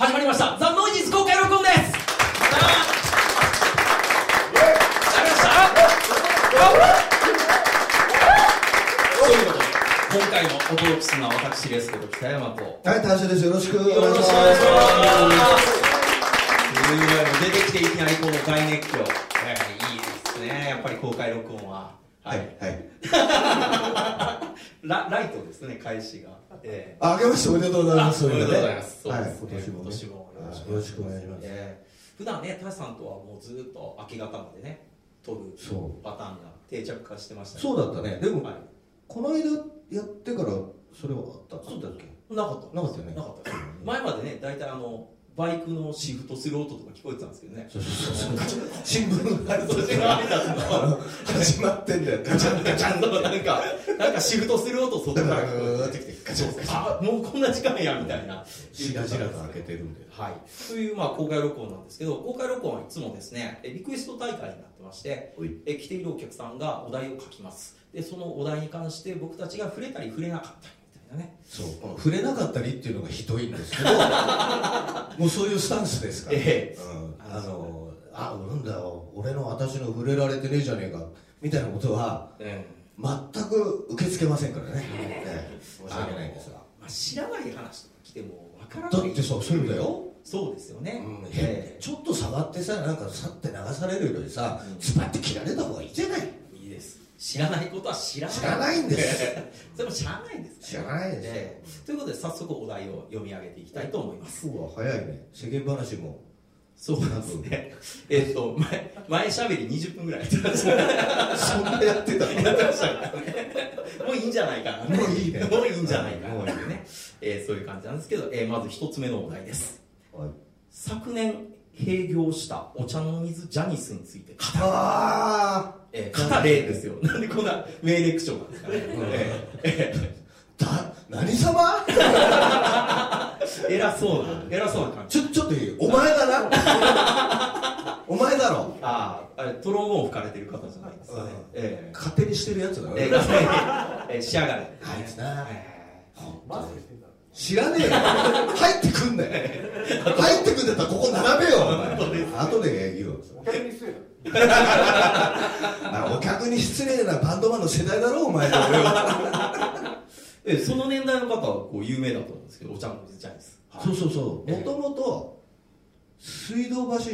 始まりました。ザ・ノイジーズ公開録音です。やりましたということで今回のお届けするのは私ですけど北山と。はい、大将です。よろしくお願いしよろしくます。お願いします。というぐらいの出てきていきなりこの大熱狂、えーいいですね。やっぱり公開録音ははい、はい。ラライトですね開始が、えーあ、あけましておめでとうございます。あおめでとうございねます。はい、今年もね。今年もよろしくお願いします。えー普段ね、タシさんとはもうずっと明け方までね、撮るそうパターンが定着化してましたねそうだったね。でも、はい、この間やってから、それはあった？そうだっけ？なかったなかったよねなかった前までね、大体あの、バイクのシフトする音とか聞こえてたんですけどね。新聞がそっちが挨拶の 始まってんだよ。ガチャンガチャンとなんか、なんかシフトする音外だから、聞こえてきて、ガチャンガチャン。あ、もうこんな時間やみたいな。しらじらと開けてるんで。はい、というまあ公開録音なんですけど公開録音はいつもですねえリクエスト大会になってましてえ来ているお客さんがお題を書きますでそのお題に関して僕たちが触れたり触れなかったりいなね。そう、触れなかったりっていうのがひどいんですけど、もうそういうスタンスですから。えうん。あの、あ、なんだよ、俺の私の触れられてねえじゃねえか、みたいなことは、え全く受け付けませんからね、ええ。申し訳ないんですが。まあ、知らない話とか来てもわからだない。ってそうそうだよ、そうですよね、うん。えちょっと触ってさなんかさって流されるよりさうん。スパって切られた方がいいじゃない知らないことは知らない知らないんです それも知らないです知らないですということで早速お題を読み上げていきたいと思います今日は早いね世間話もそうですね。えっと、前、前しゃべり20分ぐらいやってました。そんなやってたやってましたね。もういいんじゃないかな。もういいねもういいんじゃないかな。もういいね。えーそういう感じなんですけど、えーまず一つ目のお題です。はい昨年閉業したお茶の水ジャニスについて語る。あえー、語れですよ。なんでこんな名レクションなんですかね。えーえーだ何様？ー 偉そうな、偉そうな感じ。ちょちょっといい？お前だな？お前だろ。ああ、あれ、トロンボーン吹かれてる方じゃないですかね。うん。えー勝手にしてるやつだよ、えー、えー仕上がれ。あいつな。えマスクしてんだ知らねえよ。入ってくんだよ。入ってくんだったらここ並べよ。お前後で言うよ。お客に失礼 お客に失礼なバンドマンの世代だろお前と。俺はーえその年代の方はこう有名だと思うんですけど、お茶の水ジャニス。そうそうそう。ええ。もともと水道橋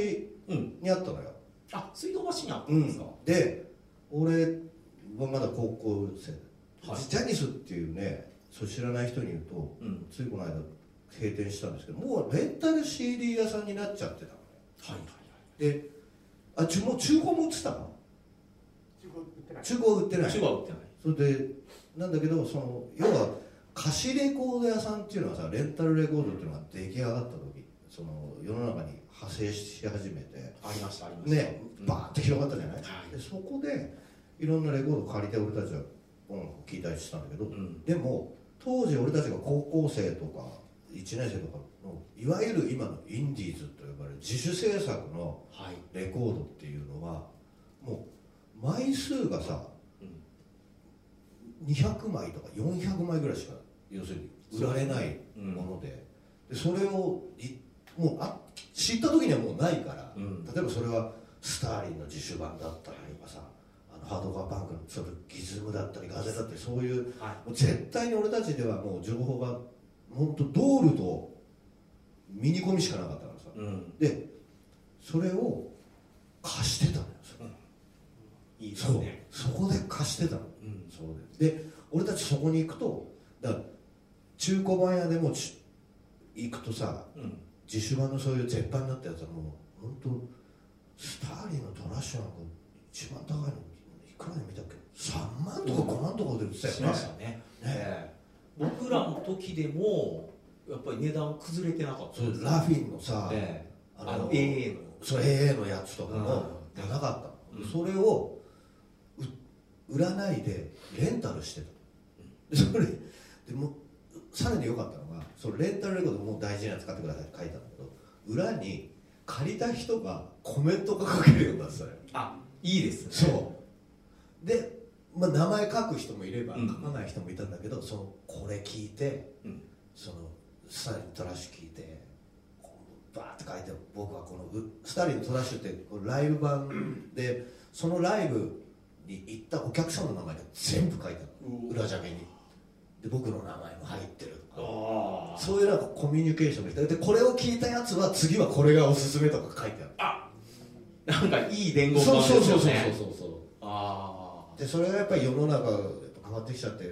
うん。にあったのよ、あ、水道橋にあったうんですか？ん、で俺はまだ高校生、はい。ジャニスっていうねそう知らない人に言うとうん。ついこの間閉店したんですけどもうレンタル CD 屋さんになっちゃってたのねはいはいであちもう中古も売ってたの？中古売ってない中古は売ってなはいい。中は売ってない。それでなんだけどその要は貸しレコード屋さんっていうのはさレンタルレコードっていうのが出来上がった時その世の中に派生し始めてありました、ありました。ねうんバーンって広がったじゃない、はいでそこでいろんなレコード借りて俺たちは音楽を聴いたりしてたんだけど、うん。でも当時俺たちが高校生とか1年生とかのいわゆる今のインディーズと呼ばれる自主制作のはい。レコードっていうのはもう枚数がさうん。200枚とか400枚ぐらいしか要するに売られないうんもので,、でそれをいもうあ知った時にはもうないから、うん例えばそれはスターリンの自主版だったりとかさハードコアパンクのそれギズムだったりガゼだったりそういうはもう絶対に俺たちではもう情報が本当ドールとミニコミしかなかったからさい。うん。でそれを貸してたのよそれいいですね。そこで貸してたのうん。そうでで俺たちそこに行くとだから中古版屋でもち行くとさうん。自主版のそういう絶版になったやつはもう本当スターリンのトラッシュなんか一番高いのいくらで見たっけ？3万とか5万とかで売ってたよしねましたね。ええ。僕らの時でも、やっぱり値段崩れてなかった。そうラフィンのさ、ええ。ああの AA の。そう AA のやつとかもうん。高かった。の、うん。それをう売らないでレンタルしてた。でそれでもさらに良かったのがそのレンタルレコードもう大事なやつ買ってくださいって書いたんだけど裏に借りた人がコメントが書けるようになってたのよ。あ、いいですね。そうで、まあ、名前書く人もいればうん。書かない人もいたんだけど、そのこれ聞いてうん。そのスタイルトラッシュ聞いてこでも僕はこのうスターリンのトラッシュってライブ版でそのライブに行ったお客さんの名前が全部書いてあうる裏ジャケに。で僕の名前も入ってるとか。あそういうなんかコミュニケーションがでこれを聞いたやつは次はこれがおすすめとか書いてある。なんかいい伝言そう版ですよそうそうそうねそうそう。あでそれがやっぱり世の中やっぱ変わってきちゃって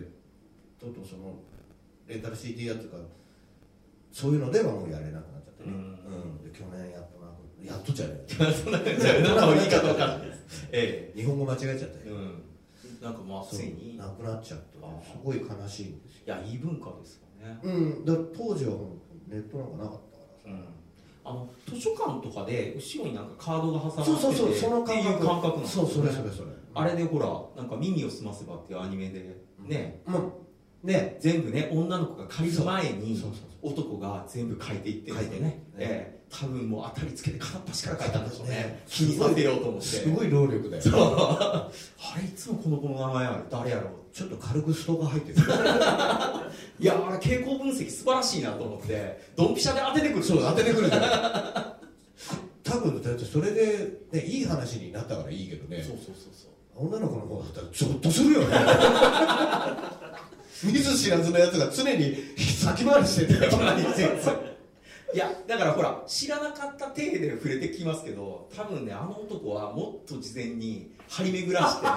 とうとうそのレンタル CD やっていうかそういうのではもうやれなくなっちゃってね、うん。うん。で去年やっとなやっとじゃねあ そんなじゃあ何の言い方わかんないですえ日本語間違えちゃったよ、えうん。なんかまあついに。いなくなっちゃってねあ。ーすごい悲しいんですよ。やいい文化ですよね。うん。だ当時はネットなんかなかったからうん。あの図書館とかで後ろになんかカードが挟まってて。そうそうそうそのっていう感覚なんですよそうそれそれそれあれでほらなんか耳をすませばっていうアニメでね、うん。ね全部ね女の子が借りる前に男が全部書いていってるんてね。ええ。多分もう当たりつけて片っ端から書いたんでしょうね。ね気にさせようと思って。すごい労力だよ。あれいつもこの子の名前ある？誰やろ？うちょっと軽くストが入ってる。いやあれ傾向分析素晴らしいなと思ってドンピシャで当ててくる。そう当ててくるじゃん。多分だってそれで、ね、いい話になったからいいけどね。そうそうそうそう女の子の方だったらゾッとするよね。見ず知らずのやつが常に先回りしてていやだからほら知らなかった体で触れてきますけど多分ねあの男はもっと事前に張り巡らしてね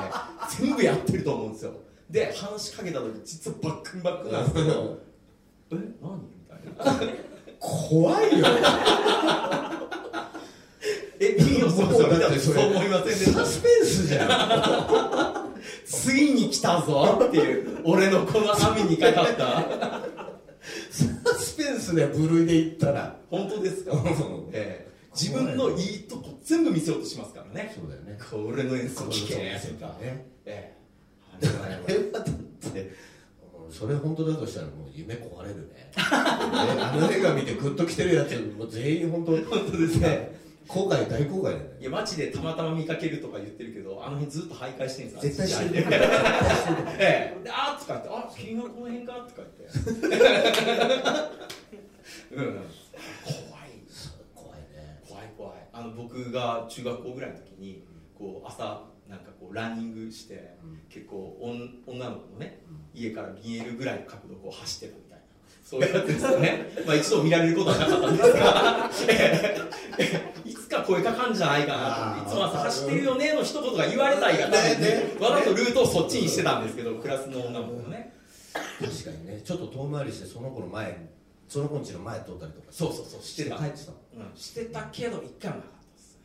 全部やってると思うんですよ。で話しかけた時実はバックンバックなんですけどえ何？みたいな。怖いよえ耳をすませば見た時そう思いませんでした？サスペンスじゃん。次に来たぞっていう俺のこの網にかかった。サスペンスで部類で言ったら。本当ですか？うん、ええ。自分のいいとこ全部見せようとしますからね。そうだよね。これの演奏聞けそうとか、ねえ。えだからあれはだってうんそれ本当だとしたらもう夢壊れるね。ねあの映画見てグッと来てるやつもう全員本当本当ですね後悔大後悔だよね。いや街でたまたま見かけるとか言ってるけどあの辺ずっと徘徊してるんです絶対してるええ。であーとか言ってあ君がこの辺かとか言って。うん。怖い。怖いね。怖い怖い。あの僕が中学校ぐらいの時にこう朝なんかこうランニングして、うん。結構女の子のね、家から見えるぐらいの角度をこう走ってたそういうやつですよね。まあ一度見られることはなかったんですが。ええいつか声かかんじゃないかなと。いつも朝走ってるよねの一言が言われたいがために、ねねわざとルートをそっちにしてたんですけどクラスの女の子のね。確かにね。ちょっと遠回りしてその子の前にその子んちの前通ったりとか。そうそうそう。してた。帰ってたうん、してたけど一回もなかったですね、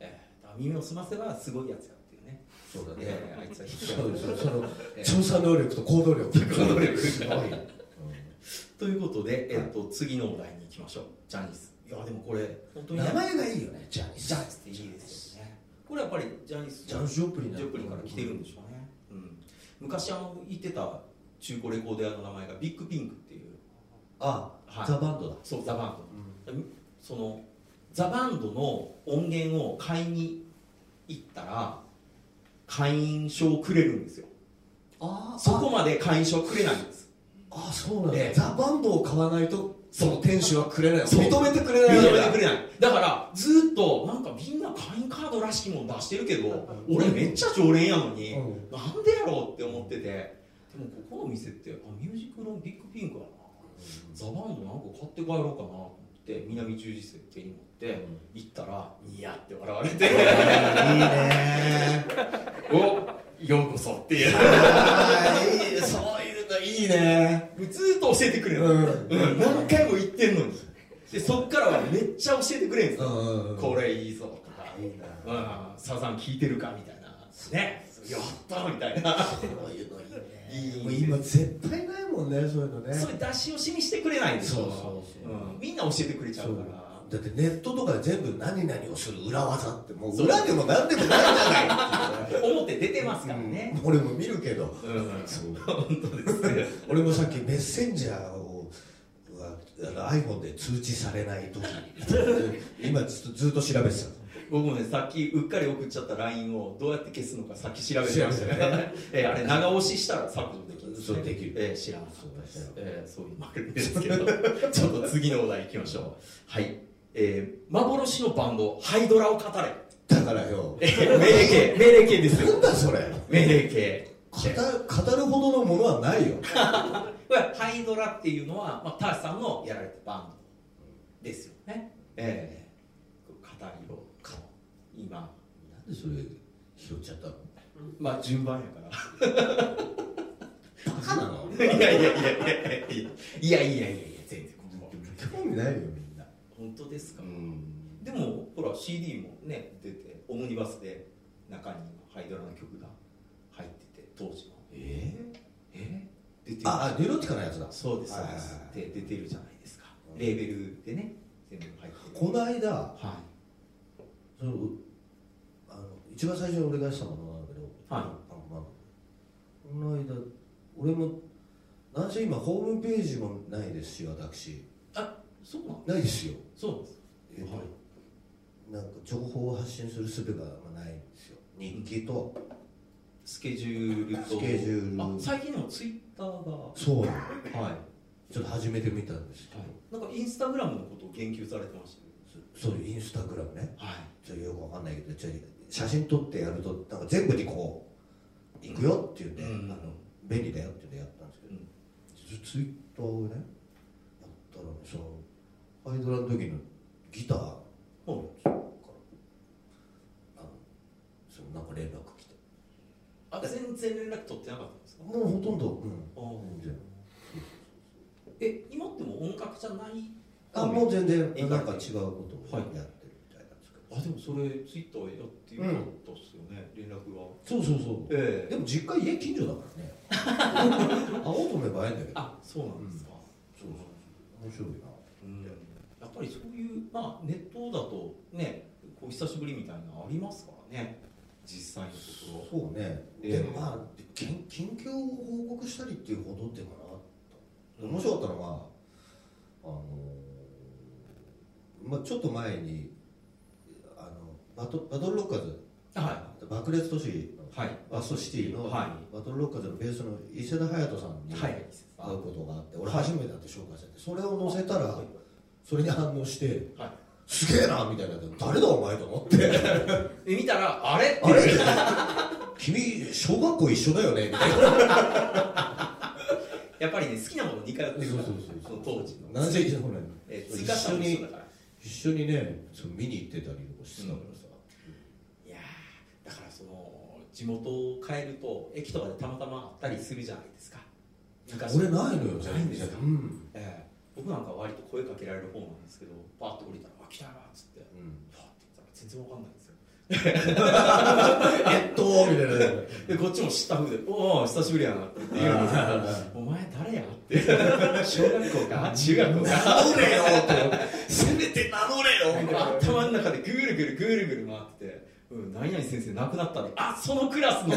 ええ。だから耳を澄ませばすごいやつやっていうね。そうだね、ええあいつはそうですよ。そのええ調査能力と行動力。行動力。すごい、ということで、えっと次のお題に行きましょう。ジャニスいやでもこれ本当にね。名前がいいよねジャニスジャニスっていいですよね。これやっぱりジャニスジャン・ジョプリンだジョプリンから来てるんでしょうね、うん、昔あの言ってた中古レコード屋の名前がビッグピンクっていう。あ、はい。ザ・バンドだ、そうザ・バンド。そのザ・バンドの音源を買いに行ったら会員証をくれるんですよ。あそこまで会員証くれないんですあそうなんだ、ええザ・バンドを買わないとその店主はくれない。認めてくれない認めてくれない。だからずっとなんかみんな会員カードらしきもの出してるけど俺めっちゃ常連やのに、うん。なんでやろうって思ってて。でもここの店ってあミュージックのビッグピンクやな。ザ・バンドなんか買って帰ろうかなと思って南十字星手に持って行ったらニヤって笑われて。いいね おようこそっていう。いいそういうのいいね。ずーっと教えてくれる、うん。うん。何回も言ってんのに。でそっからはめっちゃ教えてくれるんですよ、うんこれいいぞとか。いいな。うん。サザン聞いてるかみたいな。ね。やったみたいな。そういうのいいね。いい。もう今絶対ないもんねそういうのね。そういう出し惜しみしてくれないんですよそうそうそう。うん。みんな教えてくれちゃうからだってネットとかで全部何々をする裏技ってもう裏でも何でもないじゃない表出てますからね、うん。俺も見るけど。うん。そう。本当ですね俺もさっきメッセンジャーをはあの iPhone で通知されない時に今ずっとずっと調べてた僕もねさっきうっかり送っちゃった LINE をどうやって消すのかさっき調べてましたね。えあれ 長押ししたら削除できるそうできる。え知らなかったです。そうえーそういうのもあるんですけど。ちょっと次のお題いきましょう。はいえー幻のバンドハイドラを語れ。だからよ。えー命令形。命令形ですよ。なんだそれ。命令形。語る語るほどのものはないよ。ハイドラっていうのは、まあ、ターシさんのやられたバンドですよね。ええ。語りを。今。なんでそれ拾っちゃったの？まあ順番やから。バカなの？いやいやいやいやいや。いやいやいや全然。興味ないよ本当ですか、ん。でもほら CD もね出てオムニバスで中にハイドラの曲が入ってて当時のええ出てるああデュロティカのやつだ。そうですそうですはい。で出てるじゃないですか。うん。レーベルでね全部入ってる。この間はそのあの一番最初に俺がしたものなんだけど、はい。あのまあこの間俺もなんせ今ホームページもないですし私そうなんないですよ、そうなんです。えっとなんか情報を発信する術がまあないんですよ。日記と、スケジュールと。スケジュール。あ最近でもツイッターが。はそうい。ちょっと始めてみたんですけど、なんかインスタグラムのことを言及されてましたよそそういうインスタグラムね。はい。ちょっとよくわかんないけど写真撮ってやるとなんか全部にこう行くよっていうんで、うん。あの便利だよっていうんでやったんですけど、ツツイッターをねやったらねそのハイドラの時のギター？からはいあのそのなんか連絡来て。あ全然連絡取ってなかったんですか？もうほとんど。うん。あ全然え今ってもう音楽じゃない？あもう全然なんか違うことをはいやってるみたいな。んですけど、あでもそれツイッターやってよかったっすよね、連絡がそうそうそう。えでも実家家近所だからね。会おうと思えば会えんだけど。あそうなんですか、そうそう。面白いな。うんやっぱりそういう、まあ、ネットだとねこう久しぶりみたいなのありますからね実際のとこそうね、ええ。でまあ近近況を報告したりっていうほどでもな面白かったのはあのまあちょっと前にあのバトバトルロッカーズ。ろは爆裂都市のはい。バストシティの、はい。バトルロッカーズのベースの伊勢田隼人さんにい。会はいうことがあって、俺はい初めて会って紹介されてそれを載せたらそれに反応してはい。すげえなみたいな。誰だお前と思って。で見たらあれ？あれ？君小学校一緒だよね。みたいなやっぱりね好きなもの似通ってるからそうそうそうその当時の。なぜほらえー追加した一緒だから。一緒にねその見に行ってたりとかしてたからさ、いやーだからその地元を変えると駅とかでたまたまあったりするじゃないですか。昔。俺ないのよないんですか？うん、ええ僕なんか割と声かけられる方なんですけどパーッと降りたら「あ来たな」っつって。うん、パーって言ったら全然わかんないんですよ。えっとみたいな。でこっちも知った風で「おお久しぶりやな」って言うんですよ。お前誰や?」って。小学校か中学校か。名乗れよと。せめて名乗れよ頭の中でぐるぐるぐるぐる回ってて「うん、何々先生亡くなったねあそのクラスの」っ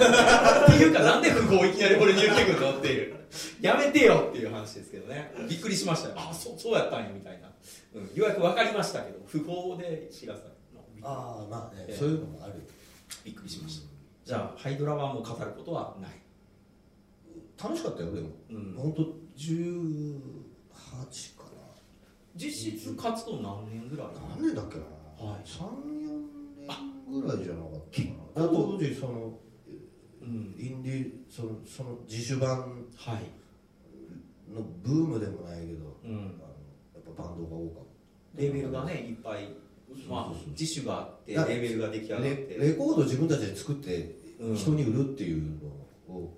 ていうかなんで不法いきなり俺に言ってくるのっていう。やめてよっていう話ですけどね。びっくりしましたよ。あそうそうやったんやみたいな、うん、ようやく分かりましたけど不法で知らされたああまあね、ええ。そういうのもある。びっくりしました。じゃあハイドラはもう語ることはない。楽しかったよでも、うん。本当18か実質活動何年ぐらい？な何年だっけな、はい。34年ぐらいじゃなかった結かな。あ当時そのうん。インディーそのその自主版はい、のブームでもないけど、うん。あのやっぱバンドが多かった。レーベルがねいっぱいまあ自主があってレベルが出来上がって。レレコードを自分たちで作ってうん人に売るっていうのを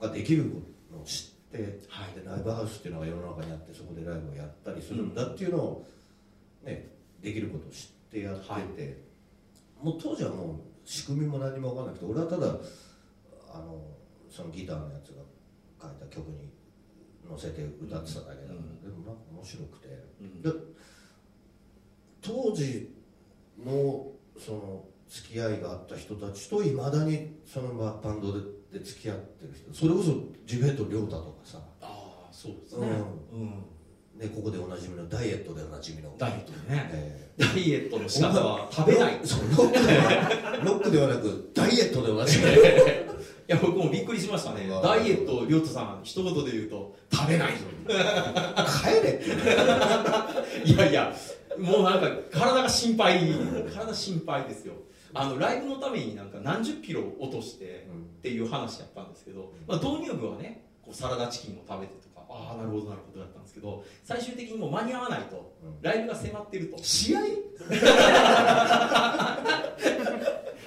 ができるのを知ってはい。でライブハウスっていうのが世の中にあってそこでライブをやったりするんだっていうのを、ね、できることを知ってやってて、もう当時はもう仕組みも何も分からなくて俺はただあのそのギターのやつが書いた曲に乗せて歌ってただけだから、うん。でもなんか面白くて。うん。で当時のその付き合いがあった人たちといまだにそのまあバンドでで付き合ってる人それこそジベット亮太とかさ、ああそうですね、うんね、ここでおなじみのダイエットでおなじみのダイエットね。えダイエットの仕方は食べない。いーそうロックではロックではなくダイエットでおなじみ。や僕もびっくりしましたね。ダイエットりょうとさん一言で言うと食べない帰れって。いやいやもうなんか体が心配。体心配ですよ。あのライブのためになんか何十キロ落としてっていう話やったんですけど、まあ、導入部はねこうサラダチキンを食べてとかああなるほどなるほどだったんですけど最終的にもう間に合わないとうん。ライブが迫ってると。試合？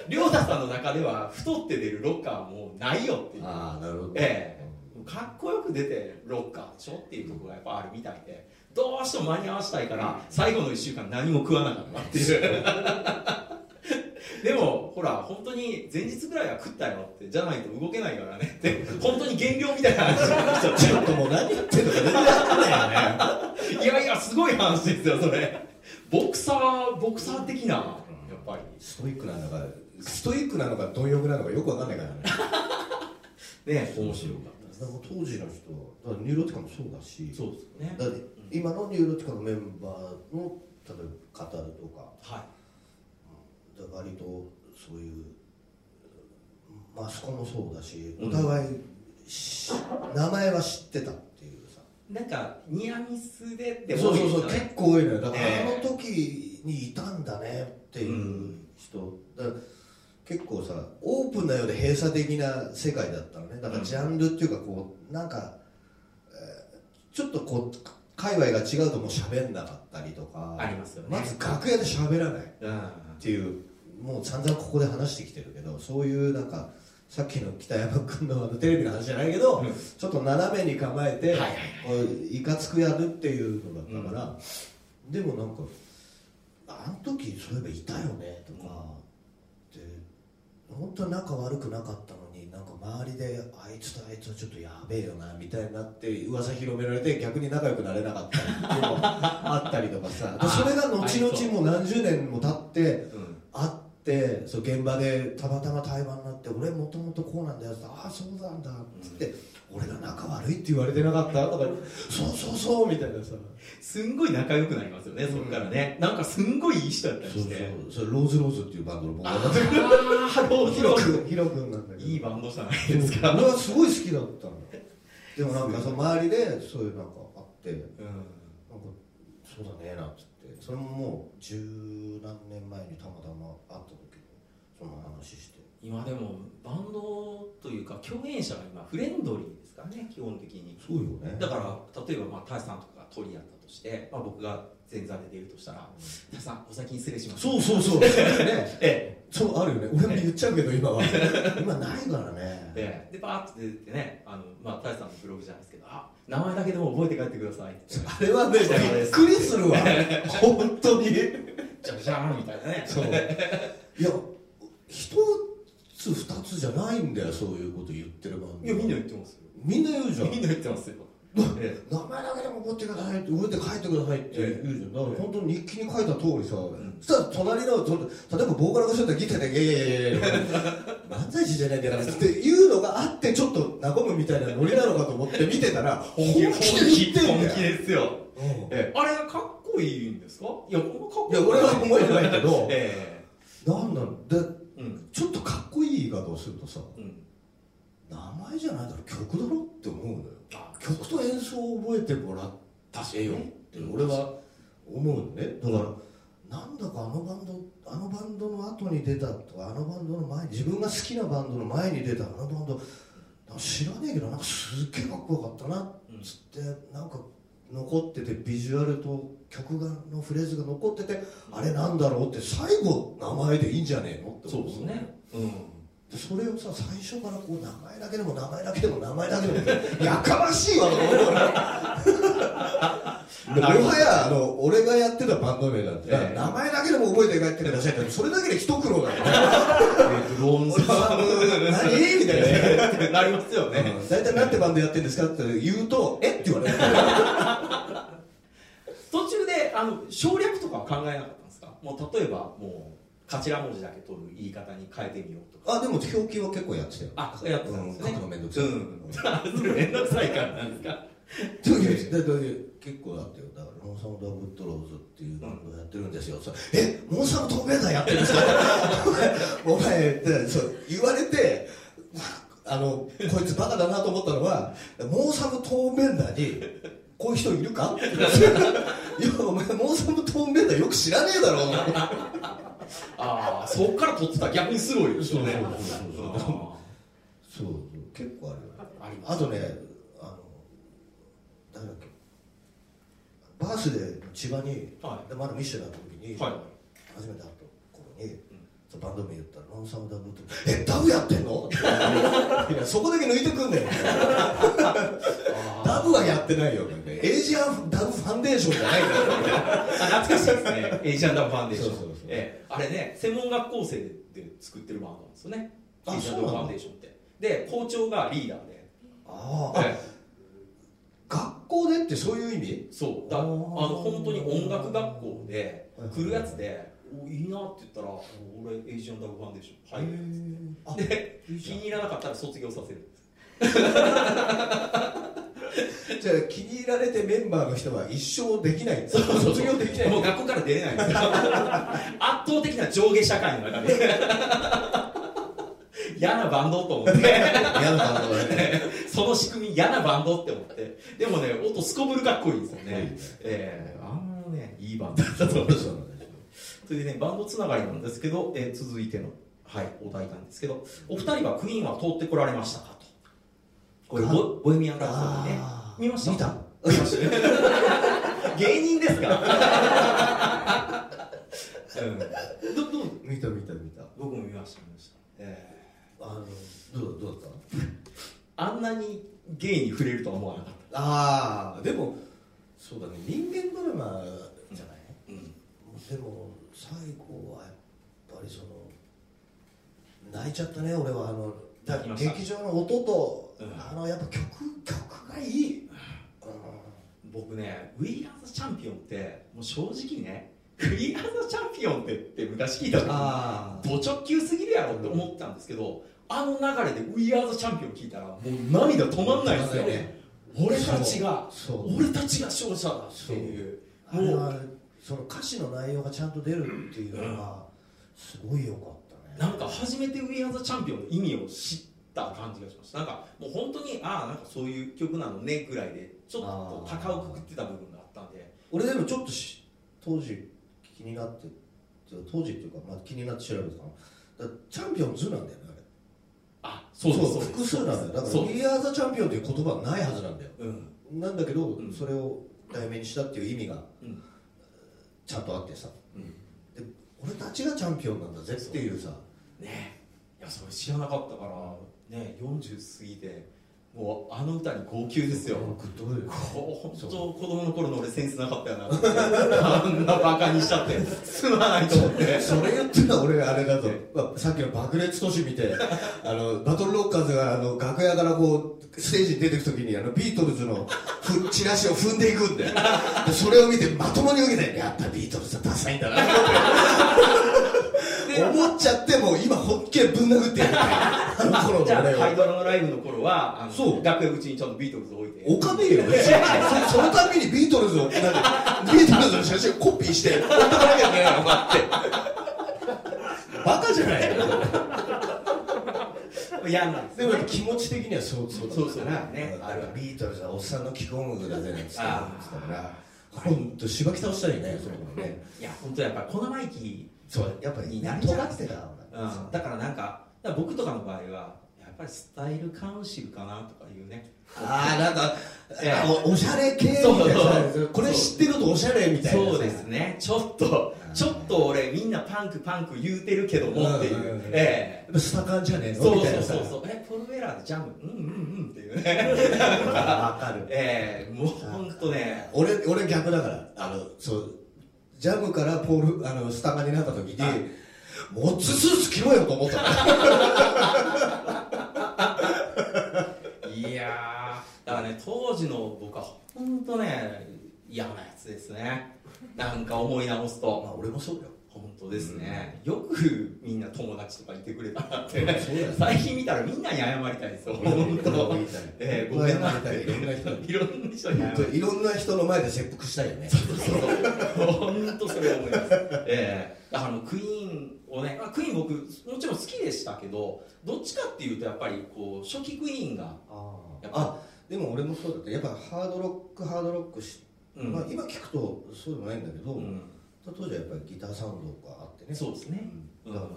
亮太さんの中では太って出るロッカーはもうないよっていう。ああなるほど。ええ。かっこよく出てロッカーでしょっていうところがやっぱあるみたいでどうしても間に合わせたいから最後の1週間何も食わなかったっていう でもほら本当に前日ぐらいは食ったよってじゃないと動けないからねって本当に減量みたいな話ちょっともう何言ってんのか全然わかんないよね。いやいやすごい話ですよそれ。ボクサーボクサー的なやっぱり。ストイックなのかストイックなのか貪欲なのかよくわかんないからね。ね面白かっただから当時の人だからニューロティカもそうだしそうですよね。今のニューロティカのメンバーの例えば語るとかはい割とそういうマスコもそうだしうん。お互いし、名前は知ってたっていうさ。なんかニアミスでってそうそうそう結構多いのよ。だから、ええ。あの時にいたんだねっていう人、だから結構さオープンなようで閉鎖的な世界だったのね。だからジャンルっていうかこうなんか、えーちょっとこう界隈が違うともう喋んなかったりとか。ありますよね。まず楽屋で喋らないうんっていうもう散々ここで話してきてるけどそういうなんかさっきの北山君のあのテレビの話じゃないけど、うん。ちょっと斜めに構えて、はいはいい。かつくやるっていうのだったから、でもなんかあの時そういえばいたよねとか、で本当は仲悪くなかったのになんか周りであいつとあいつはちょっとやべえよなみたいになって噂広められて逆に仲良くなれなかったりっていうのもあったりとかさ。でそれが後々もう何十年も経ってうん。会ってそう現場でたまたま対話になって俺もともとこうなんだよってああそうなんだっつって、俺が仲悪いって言われてなかった？とかそうそうそうみたいなさ。すんごい仲良くなりますよね、そこからね。なんかすんごいいい人だったりそうそうしてそれローズローズっていうバンドのボーカル。だあったあロー ヒロ君ヒロ君なんだけど。いいバンドじゃないですか？俺はすごい好きだったの。でもなんかその周りでそういうなんかあってなんかうんそうだねなんつって。それももう十何年前にたまたま会ったその話して。今でもバンドというか共演者が今フレンドリーですからね基本的に。そうよね。だから例えばまあタイさんとかが鳥やったとして、まあ、僕が前座で出るとしたら「タイさんお先に失礼します」そうそうそう。ね。えそうあるよね。俺も言っちゃうけど今は。今ないからね。ええ。えでバーッと出てねあの、まあ、タイさんのブログじゃないですけど「あ名前だけでも覚えて帰ってください」って。あれはねびっくりするわ。本当に。じゃじゃーんみたいなね。そう。いや一つ二つじゃないんだよそういうこと言ってるバンドいやみんな言ってますよ。みんな言うじゃん。みんな言ってますよ、え名前だけでも覚えてくださいって覚えて帰ってくださいって言うじゃん。だから本当に日記に書いた通りさ、そしたら隣の例えばボーカルがちょっとギターで「いやいやいやいや漫才師じゃないんだから」っていうのがあってちょっと和むみたいなノリなのかと思って見てたらえ本気で言ってんだよ。本気ですよ、うん。ええあれがかっこいいんですか？いやかっこいや俺は思えないけどえ。なんなん？でさうん。名前じゃないだろ曲だろって思うのよ。あ曲と演奏を覚えてもらってよって俺は思うのね。だからなんだかあのバンドあのバンドの後に出たとかあのバンドの前に自分が好きなバンドの前に出たあのバンド知らねえけどなんかすっげえかっこよかったなっつってなんか残っててビジュアルと曲がのフレーズが残っててあれなんだろうって最後名前でいいんじゃねえのってそう思ですね。うん。でそれをさ最初からこう名前だけでも名前だけでも名前だけでもやかましいわと思うもはやあの俺がやってたバンド名だって、ええ。名前だけでも覚えて帰ってくださいってそれだけで一苦労だよ。ねえっとローン何？みたいな。なりますよね、大体なんてバンドやってるんですかって言うとえ？って言われる。途中であの省略とかは考えなかったんですか？もう例えばもう頭文字だけ取る言い方に変えてみようとか。あでも表記は結構やってたよ。あやってたんですね。うん書くのめんどくさい。うん。めんどくさいからなんですか？結構だったよ。だからモンサム・ダブッドローズっていうバンドやってるんですよ、そえモンサム・トーベーダーやってるんですか？お前ってそう言われてあのこいつバカだなと思ったのはモンサム・トーベンダーにこういう人いるか？って。いやお前モーサムトーンベータよく知らねえだろお前ああそっから撮ってた。ら逆にすごいですよね。そうそうそう。そうあそう。結構あるよーあります。あとねあの誰だっけ。バースデーの千葉に、はでまだミッシェルだった時に、はい。初めて会った頃に、そうバンド名言ったら「ノンサムダブ」って「えダブやってんの?」いやそこだけ抜いてくんだよダブはやってないよエイジアンダブファンデーションじゃないんだよあ懐かしいですね。エイジアンダムファンデーション。そうそうそうええ。あれね専門学校生で作ってるバンドなんですよね。あ Asian Dub Foundation ってで校長がリーダーで。あー。あえ学校でってそういう意味？えそう。だあの本当に音楽学校ではい来るやつでおいいなって言ったら俺 Asian Dub Foundation はいあで気に入らなかったら卒業させる じゃあ気に入られてメンバーの人は一生できないんだ。卒業できないもう学校から出れない。圧倒的な上下社会の中で。嫌なバンドと思って。嫌なバンドだね。その仕組み嫌なバンドって思って。でもね音すこぶるかっこいいんですよね。ええあのねいいバンドだったと思う。そうなんですよそれでねバンドつながりなんですけど、えー続いての、はい、お題なんですけどお二人はクイーンは通ってこられましたか？とこれボボヘミアン・ラプソディね。見ました？見た。見ました芸人ですか？うん。どどう？見た見た見た。僕も見ました見ました、えあのどうどうだった？ーあんなに芸に触れるとは思わなかっああでもそうだね。人間ドラマじゃない、た、うん、でも最後はやっぱりその泣いちゃったね俺は。あの劇場の音と、うんあのやっぱ曲曲がいい、う僕ね「We Are the Champion」ってもう正直ね「We Are the Champion」ってって昔聞いた時にあド直球すぎるやろって思ったんですけど、あの流れで「We Are the Champion」聞いたらもう涙止まんないですよ、ね。俺たちが俺たちが勝者だっていう。あれはその歌詞の内容がちゃんと出るっていうのがすごい良かったね。なんか初めて「We Are the Champion」の意味を知った感じがしましたなんかもう本当にああなんかそういう曲なのねぐらいでちょっと高をくくってた部分があったんで。俺でもちょっとし当時気になって当時っていうか、まあ、気になって調べてたのチャンピオンズなんだよねあれ。あそうそうです。複数なんだよ。だからそう「We are the champion」という言葉はないはずなんだよ。うん。なんだけど、うん。それを題名にしたっていう意味がうん。ちゃんとあってさ。うん。で俺たちがチャンピオンなんだぜっていうさ。ね。いやそれ知らなかったからね40過ぎてもうあの歌に号泣ですよ。本当子供の頃の俺センスなかったよな。あんなバカにしちゃって。すまないと思って。それ言ったら俺あれだと、まあさっきの爆裂都市見てあのバトルロッカーズがあの楽屋からこうステージに出てく時にあのビートルズのふチラシを踏んでいくんで。それを見てまともに受けてやっぱビートルズはダサいんだなって思っちゃってもう今本気でぶん殴ってやるじゃあハイドラのライブの頃はそう。楽屋口にちょっとビートルズ置いて。おかねえよ。そ そのためにビートルズをビートルズの写真をコピーして置いとかなきゃいけないのかって。バカじゃない嫌なんですでも気持ち的にはそうそうそうそうねあれはビートルズはおっさんの基本具だぜなんつってあ言ってたから。本当しばき倒したりねそれもね。いや本当やっぱり小生意気そう。やっぱりになりちゃってたうん、だからなんか僕とかの場合はやっぱりスタイルカウンシルかなとかいうね。ああなんかえおおしゃれ系みたいな。これ知ってるとおしゃれみたいなさ。そうですね。ちょっとうん。ちょっと俺みんなパンクパンク言うてるけどもっていう、うんうんうんえやっぱスタカンじゃねえの？えそうそうそう。そうえポルベラーでジャム？うんうんうんっていうね。わかる。ええ。もう本当ね。俺俺逆だから。あのそうジャムからポールあのスタカになった時にはい。モッツスーツ着ろよと思った。のいやーだからね当時の僕は本当ね嫌なやつですね。なんか思い直すと。まあ俺もそうよ本当ですね、よくみんな友達とかいてくれたなって、最近見たらみんなに謝りたいですよ。本当。ごめんな。ってい。ろんな人に。いろんな人に謝りいろんな人の前で切腹したいよね。たい本当それ思います。ええだからあのクイーンをねあクイーン僕もちろん好きでしたけどどっちかっていうとやっぱりこう初期クイーンがあでも俺もそうだった。やっぱハードロックハードロックしうん。まあ、今聞くとそうでもないんだけど、うん当時はやっぱりギターサウンドがあってね。そうですね、うん。だか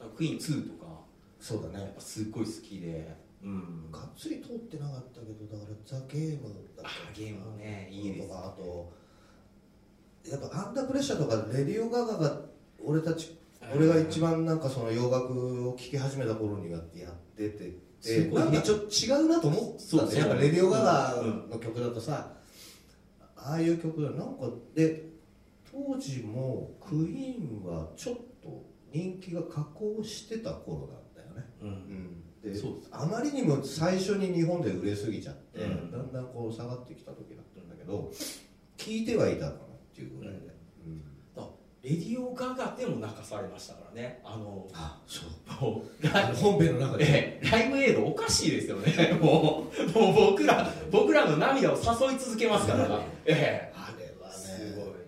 ら。らクイーン2とか。そうだね。やっぱすっごい好きで、うん、がっつり通ってなかったけどだからザ・ゲームだったあゲームねいいですとかあとやっぱアンダープレッシャーとかレディオガガが俺たち俺が一番なんかその洋楽を聴き始めた頃にはやっててすごいなんかちょっと違うなと思ったそうそうんだよやっぱレディオガガの曲だとさ、ああいう曲だなんかで当時もクイーンはちょっと人気が下降してた頃なんだよね。うん。うです。あまりにも最初に日本で売れすぎちゃって、うん。だんだんこう下がってきた時だったんだけど聞いてはいたかなっていうぐらいで、うん。レディオガガでも泣かされましたからね。あのあそう。本編の中で、ええライブエイドおかしいですよね。もうもう僕ら僕らの涙を誘い続けますから。ええ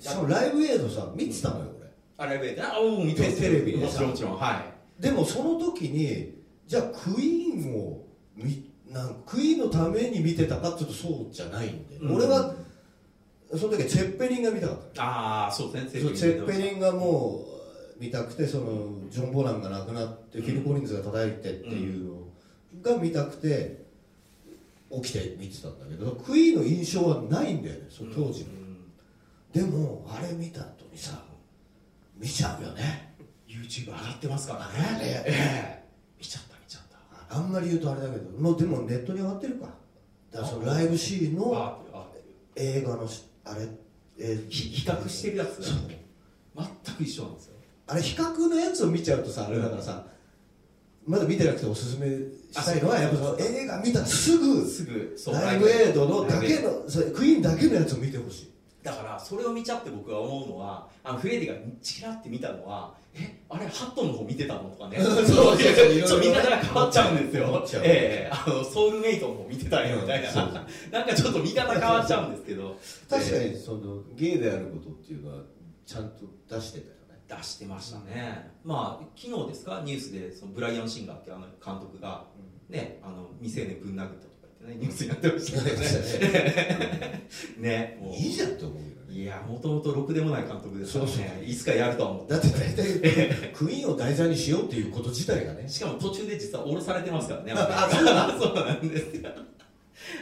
しかもライブエイドさ見てたのよ俺。あライブエイドあお見てテレビでもちろんもちろんはでもその時にじゃあクイーンをみなんクイーンのために見てたかっていうとそうじゃないんで、うん。俺はその時はチェッペリンが見たかった。ああそうですね。チェッペリンがもう見たくてそのジョン・ボランが亡くなって、フィル・コリンズが叩いてっていうのが見たくて起きて見てたんだけどクイーンの印象はないんだよねその当時の、でもあれ見た後にさ見ちゃうよね。YouTube 上がってますからね。ええ。見ちゃった見ちゃった。あんまり言うとあれだけどもうでもネットに上がってるか。だからそのライブシーンの映画のしあれ、えーひ比較してるやつそう。全く一緒なんですよ。あれ比較のやつを見ちゃうとさあれだからさまだ見てなくておすすめしたいのはあやっぱその映画見たらすぐすぐライブエイドのだけのクイーンだけのやつを見てほしいだからそれを見ちゃって僕が思うのはあのフレディがチラって見たのはえあれハットンの方見てたのとかね。そうそうちょ見方が変わっちゃうんですよ。ええあのソウルメイトの方見てたんやみたいな、うんなんかちょっと見方変わっちゃうんですけど。確かにそのゲイであることっていうのはちゃんと出してたよね。出してましたね、まあ昨日ですか？ニュースでそのブライアン・シンガーっていうあの監督が、ねあの未成年ぶん殴ったニュースになってましたね。ねもういいじゃんって思うよね。いやもともとろくでもない監督ですからね。そうそう。いつかやるとは思って。だって大体クイーンを題材にしようっていうこと自体がね。しかも途中で実は降ろされてますからね。あそうなん そうなんですよ。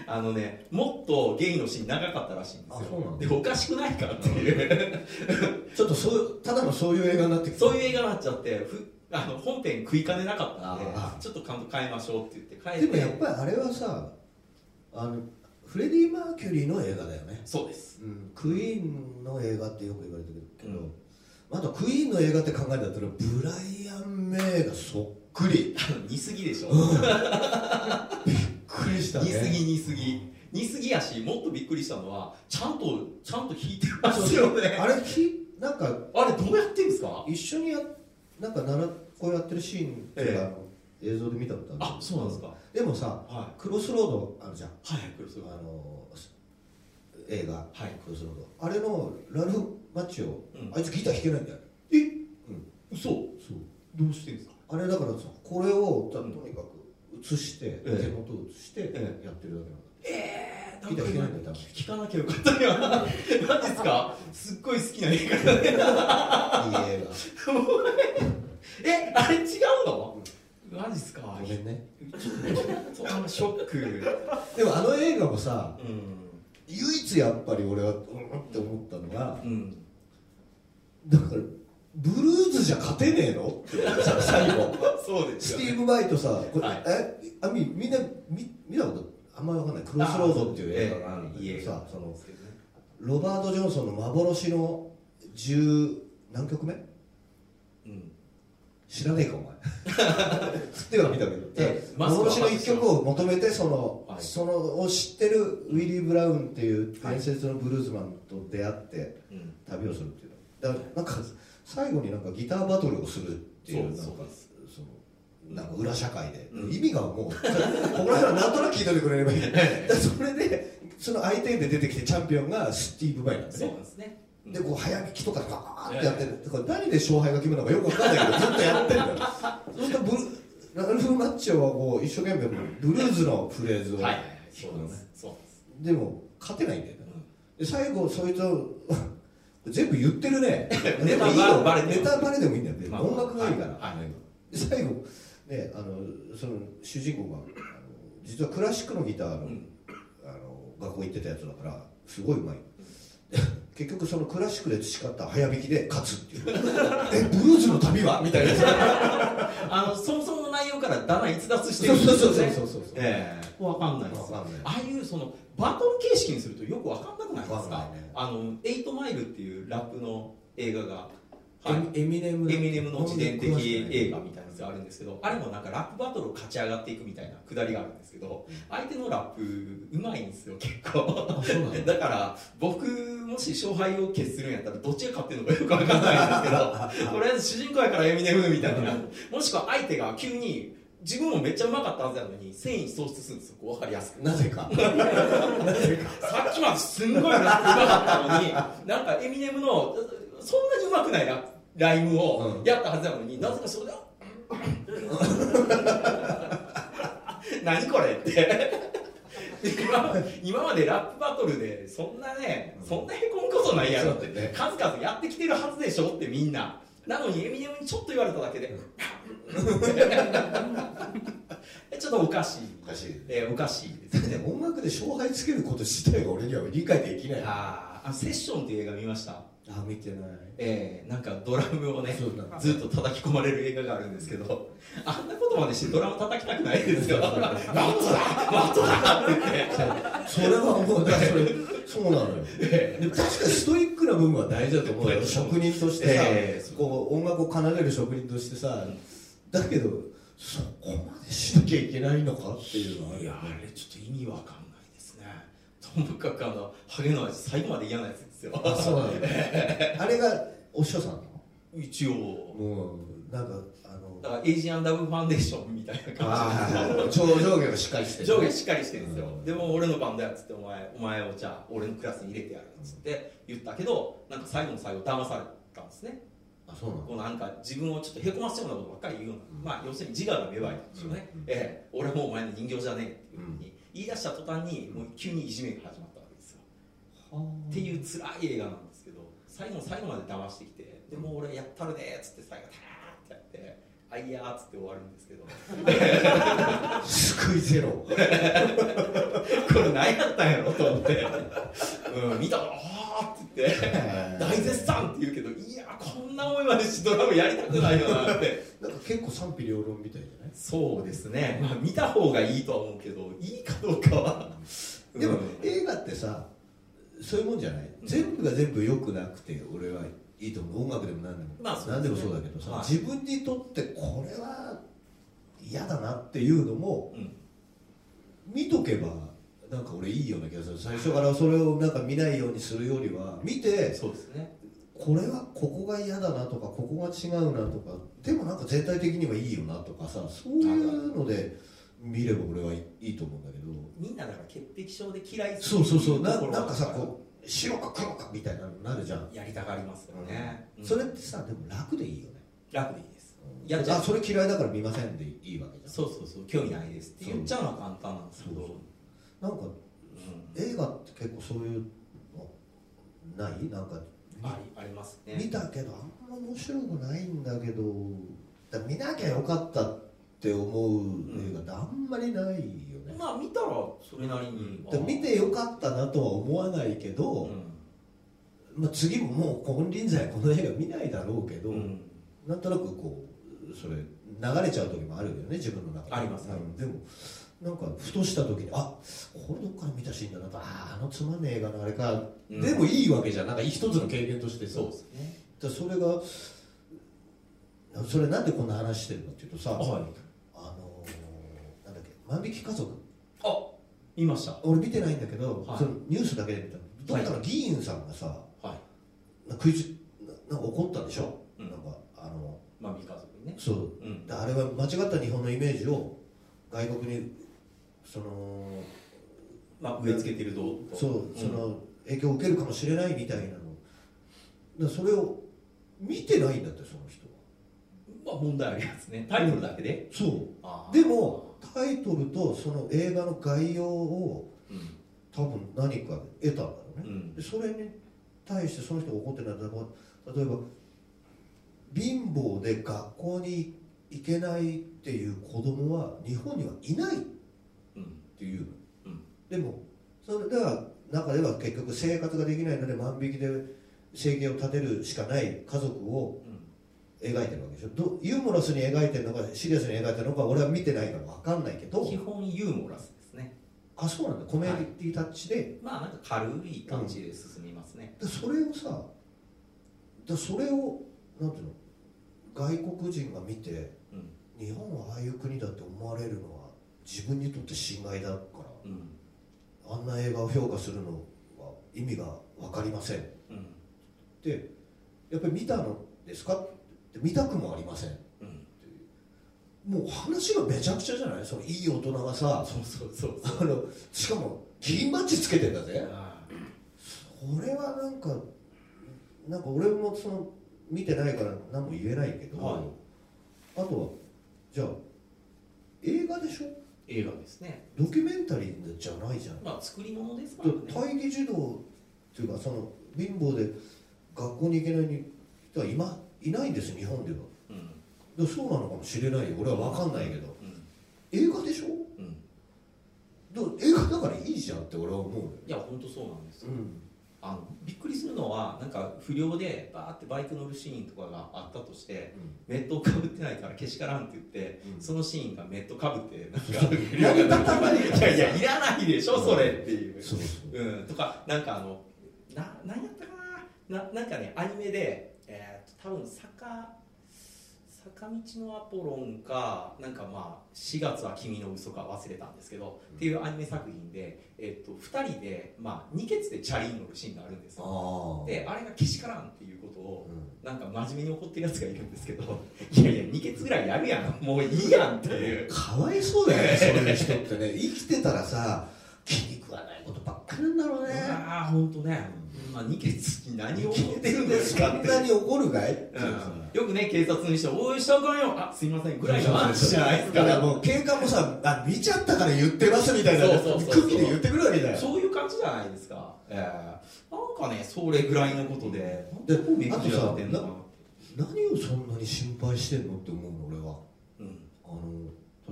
あのね、もっとゲイのシーン長かったらしいんですよ。あそうなんだ。で、おかしくないかっていう、ちょっとそうただのそういう映画になってきた。そういう映画になっちゃって、ふあの本編食いかねなかったんであ、ちょっと監督変えましょうって言って変えて。でもやっぱりあれはさあのフレディ・マーキュリーの映画だよね、そうです。うん、クイーンの映画ってよく言われてるけど、うん。あとクイーンの映画って考えたらブライアン・メイがそっくり。似すぎでしょ。びっくりしたね。似すぎ似すぎ。似すぎやし、もっとびっくりしたのは、ちゃんと、ちゃんと弾いてますよね。あれひなんかあれどうやってんですか？一緒にやなんかならこうやってるシーンってええ。あの映像で見たことある。あ、そうなんですか。でもさはクロスロードあるじゃん。い。はい、これすごい。あの映画、はい。クロスロード。あれのラルフ・マッチオ、うん。あいつギター弾けないんだよ。え？うん。嘘。そう。どうしてんですか？あれだからさこれをとにかく映して、ええ。手元を映してやえ。ってるだけなんだ。えー、ギター弾けないんだ聞かなきゃよかったよマジですか？すっごい好きな映画。だねいい映 えあれ違うの？マジっすか？画ごめんね。ちょっとあのショック。でもあの映画もさうん。唯一やっぱり俺はうんって思ったのがうん。だからブルーズじゃ勝てねえの？ってさ最後。そうですよ、ね、スティーブ・バイトさこれ、はい。え？あみみんな見見たこと？あんまりわかんない。クロスロードっていう映画があるんだけどさそのロバート・ジョンソンの幻の10何曲目？うん知らねえかお前。つっては見たけど。ええマスクは幻の一曲を求めてその、はい。そのを知ってるウィリー・ブラウンっていう伝説のブルーズマンと出会ってうん。旅をするっていう。のだからなんか最後になんかギターバトルをするっていうそうなんかです。そのなんか裏社会で、うん。意味がもうここら辺はなんとなく聞いておいてくれればいい それでその相手で出てきてチャンピオンがスティーブ・バイなんでそうね。なんですねでこう早弾きとかでガーってやってる、だから何で勝敗が決めるのかよくわかんないけどずっとやってるんだよそうするとブルラルフ・マッチョはこう一生懸命ブルーズのフレーズを。はいはいはい。弾くのねそうです。そうでも勝てないんだよ。ねで最後そいつを 全部言ってるね。ネタバレ。ネタバレでもいいんだよ、まあ音楽がいいから、はいはい。で最後ねあのその主人公が実はクラシックのギターの,、うん。あの学校行ってたやつだからすごいうまい。で結局そのクラシックで培った早弾きで勝つっていう。えブルーズの旅は？みたいな。あのそもそもの内容からだんだん逸脱してるんですよね。そうそうそうそうそうええわかんないですわかんないああいうそのバトル形式にするとよくわかんなくないですかねあの「エイトマイル」っていうラップの映画が、はい、エミネムエミネムの自伝的映画みたいなやつがあるんですけどあれもなんかラップバトルを勝ち上がっていくみたいなくだりがあるんですけど相手のラップうまいんですよ結構。だ。だから僕もし勝敗を決するんやったらどっちが勝ってるのかよくわかんないんですけど とりあえず主人公やからエミネムみたいな。もしくは相手が急に自分もめっちゃうまかったはずやのに繊維喪失するんですよ。分かりやすく。なぜか。さっきまですんごいラップうまかったのになんかエミネムのそんなにうまくないラライムをうん。やったはずなのに、なぜかそれで 何これって。今今までラップバトルでそんなねそんなへこむことないやろって。ね。数々やってきてるはずでしょってみんな。なのにエミネムにちょっと言われただけで。ちょっとおかしい。おかしい。えーおかしいですね。音楽で勝敗つけること自体が俺には理解できない。ああーあセッションっていう映画見ました？見てない。えー、なんかドラムをねずっと叩き込まれる映画があるんですけど。あんなことまでしてドラム叩きたくないですよ。マットだマットだって。言ってそれはもうだそれそうなのよ。でも確かにストイックな部分は大事だと思うよ。職人としてさ、ええ。こう音楽を奏でる職人としてさだけどそこまでしなきゃいけないのかっていうのはいやあれちょっと意味わかんないともかくあのハゲの味最後まで嫌なやつですよ。あそうなんだ。あれがお師匠さんなの？一応。もうなんかあのだからエイジアンダブルファンデーションみたいな感あー上上下がしっかりしてじで上下しっかりしてるんですよ、うんでも俺の番だよっつってお前お前をじゃあ俺のクラスに入れてやるっつって言ったけどなんか最後の最後騙されたんですね。あそうなの？こうなんか自分をちょっとへこませるようなことばっかり言うような、まあ要するに自我が芽生えたんでしょうね、うんええ。俺はもうお前の人形じゃねえっていうふうに言い出した途端にもう急にいじめが始まったわけですよ、っていう辛い映画なんですけど最後の最後まで騙してきてでもう俺やったるねっつって最後ターってやってあいやーっつって終わるんですけど。救いゼロ。これ何やったんやろと思って、うん、見たらあーって言って大絶賛って言うけどいやこんな思いまでしてドラムやりたくないよなって。なんか結構賛否両論みたいじゃない？そうですね、まあ、見た方がいいとは思うけどいいかどうかは。でも、うん。映画ってさそういうもんじゃない？全部が全部良くなくて俺はいいと思う。音楽でも何でも、まあですね。何でもそうだけどさ、はい。自分にとってこれは嫌だなっていうのもうん。見とけばなんか俺いいような気がする。最初からそれをなんか見ないようにするよりは見てそうですね。これはここが嫌だなとかここが違うなとかでもなんか全体的にはいいよなとかさそういうので見れば俺はいいと思うんだけど。みんなだから潔癖症で嫌いすそうそうそう。ななんかさこう白か黒かみたいななるじゃん、やりたがりますよね、うん。それってさでも楽でいいよね。楽でいいです。うん。やっちゃうあそれ嫌いだから見ませんでいいわけじゃん。そうそうそう。興味ないですって言っちゃうのは簡単なんですけど。そうなんかうん映画って結構そういうのない？なんかありありますね。見たけどあんま面白くないんだけどだ見なきゃよかったって思う映画ってあんまりないよね、まあ見たらそれなりに、だ見てよかったなとは思わないけど、まあ、次ももう金輪際この映画見ないだろうけど、うん。うんなんとなくこうそれ流れちゃう時もあるよね自分の中で。あります。うん。でもなんかふとした時にあこれどっから見たシーンだなと。あああのつまんねえ映画のあれか、うん。でもいいわけじゃん。なんか一つの経験としてさそうですね。だそれがそれなんでこんな話してるかっていうとさ、はい。あのーなんだっけ万引き家族。あ見ました。俺見てないんだけど、はい。そのニュースだけで見たどっかの議員さんがさ、はい。なんかクイズななんか怒ったんでしょ、うん。なんかあのまあ見家族にね。そう。うん。であれは間違った日本のイメージを外国にそのまあ植え付けてると。そうその影響を受けるかもしれないみたいなの。それを見てないんだってその人は。まあ問題ありますね。タイトルだけで？そう。でもタイトルとその映画の概要をうん。多分何かで得たんだろのね、うん。でそれに対してその人が怒ってるのは例えば貧乏で学校に行けないっていう子供は日本にはいないていうの、うん。でもそれでは中では結局生活ができないので万引きで生計を立てるしかない家族をうん。描いてるわけでしょ。どユーモラスに描いてるのかシリアスに描いてるのか俺は見てないから分かんないけど。基本ユーモラスですね。あそうなんだ。コメディタッチで、まあなんか軽い感じで進みますね、でそれをさでそれをなんていうの外国人が見てうん。日本はああいう国だって思われるのは自分にとって侵害だからうん。あんな映画を評価するのは意味が分かりません。っうん。てやっぱり見たのですか？って見たくもありません。うん。もう話がめちゃくちゃじゃない？そのいい大人がさそうそうそうそう。あのしかも銀バッジつけてんだぜ。あそれはなんかなんか俺もその見てないから何も言えないけど、はい。あとはじゃあ映画でしょ？映画ですね。ドキュメンタリーじゃないじゃん。まあ作り物ですからね。待機児童っていうかその貧乏で学校に行けない人は今いないんです日本では。うん。でそうなのかもしれないよ。俺は分かんないけど。うん。映画でしょ？うん。だ映画だからいいじゃんって俺は思うよ、いや本当そうなんですよ。うん、あのびっくりするのはなんか不良でバーってバイク乗るシーンとかがあったとしてメットをかぶってないからけしからんって言って、うん。そのシーンがメットかぶってなんか不良がいやいやいらないでしょそれっていう、そうん、とかなんかあのな何やったかなななんかねアニメで、えー、と多分坂坂道のアポロンかなんかまあ4月は君の嘘か忘れたんですけど、っていうアニメ作品で、えー、と2人で、まあ、2ケツでチャリに乗るシーンがあるんですよ。であれがけしからんっていうことをうん。なんか真面目に怒ってるやつがいるんですけど いやいや2ケツぐらいやるやん。もういいやんっていう。かわいそうだよねそういう人ってね。生きてたらさ気に食わないことばっかりなんだろうね。ああ本当ね、まあ、2ケツに何を怒ってるんですかって。そんなに怒るかい、うん。よくね警察にして「おいしたらあかんよ。あすいません」ぐらいの話じゃないですか。だからもう警官もさあ見ちゃったから言ってますみたいな空気で言ってくるわけだよ。そういう感じじゃないですか。ええ。なんかねそれぐらいのことででどこ目くじらってんの？かな何をそんなに心配してんのって思うの俺は。うん。あ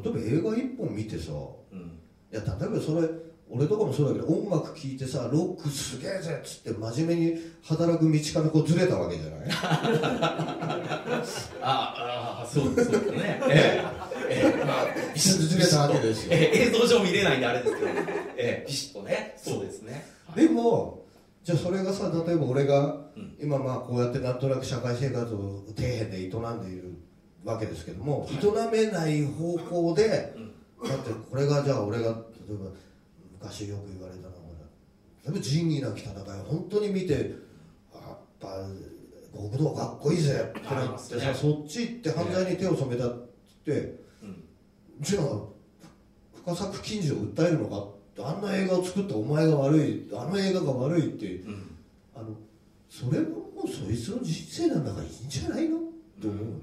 の例えば映画一本見てさうん。いや例えばそれ俺とかもそうだけど音楽聴いてさロックすげえぜっつって真面目に働く道からこうずれたわけじゃない？ああそうですね。ええ。ええ。まあビシッずれたわけですよ。ええ。映像上見れないんであれですけど。ええ。ビシッとね。そうですね。はい。でもじゃあそれがさ例えば俺がうん。今まあこうやってなんとなく社会生活を底辺で営んでいるわけですけども、営めない方向で、うん。だってこれがじゃあ俺が例えば昔よく言われたのは例えば仁義なき戦いを本当に見てあやっぱ極道かっこいいぜってなってさ、ね。そっち行って犯罪に手を染めたって、うんじゃあ深作金次を訴えるのかってあんな映画を作ったお前が悪いあの映画が悪いってうん。あのそれももうそいつの人生なんだからいいんじゃないの？って思うのよ、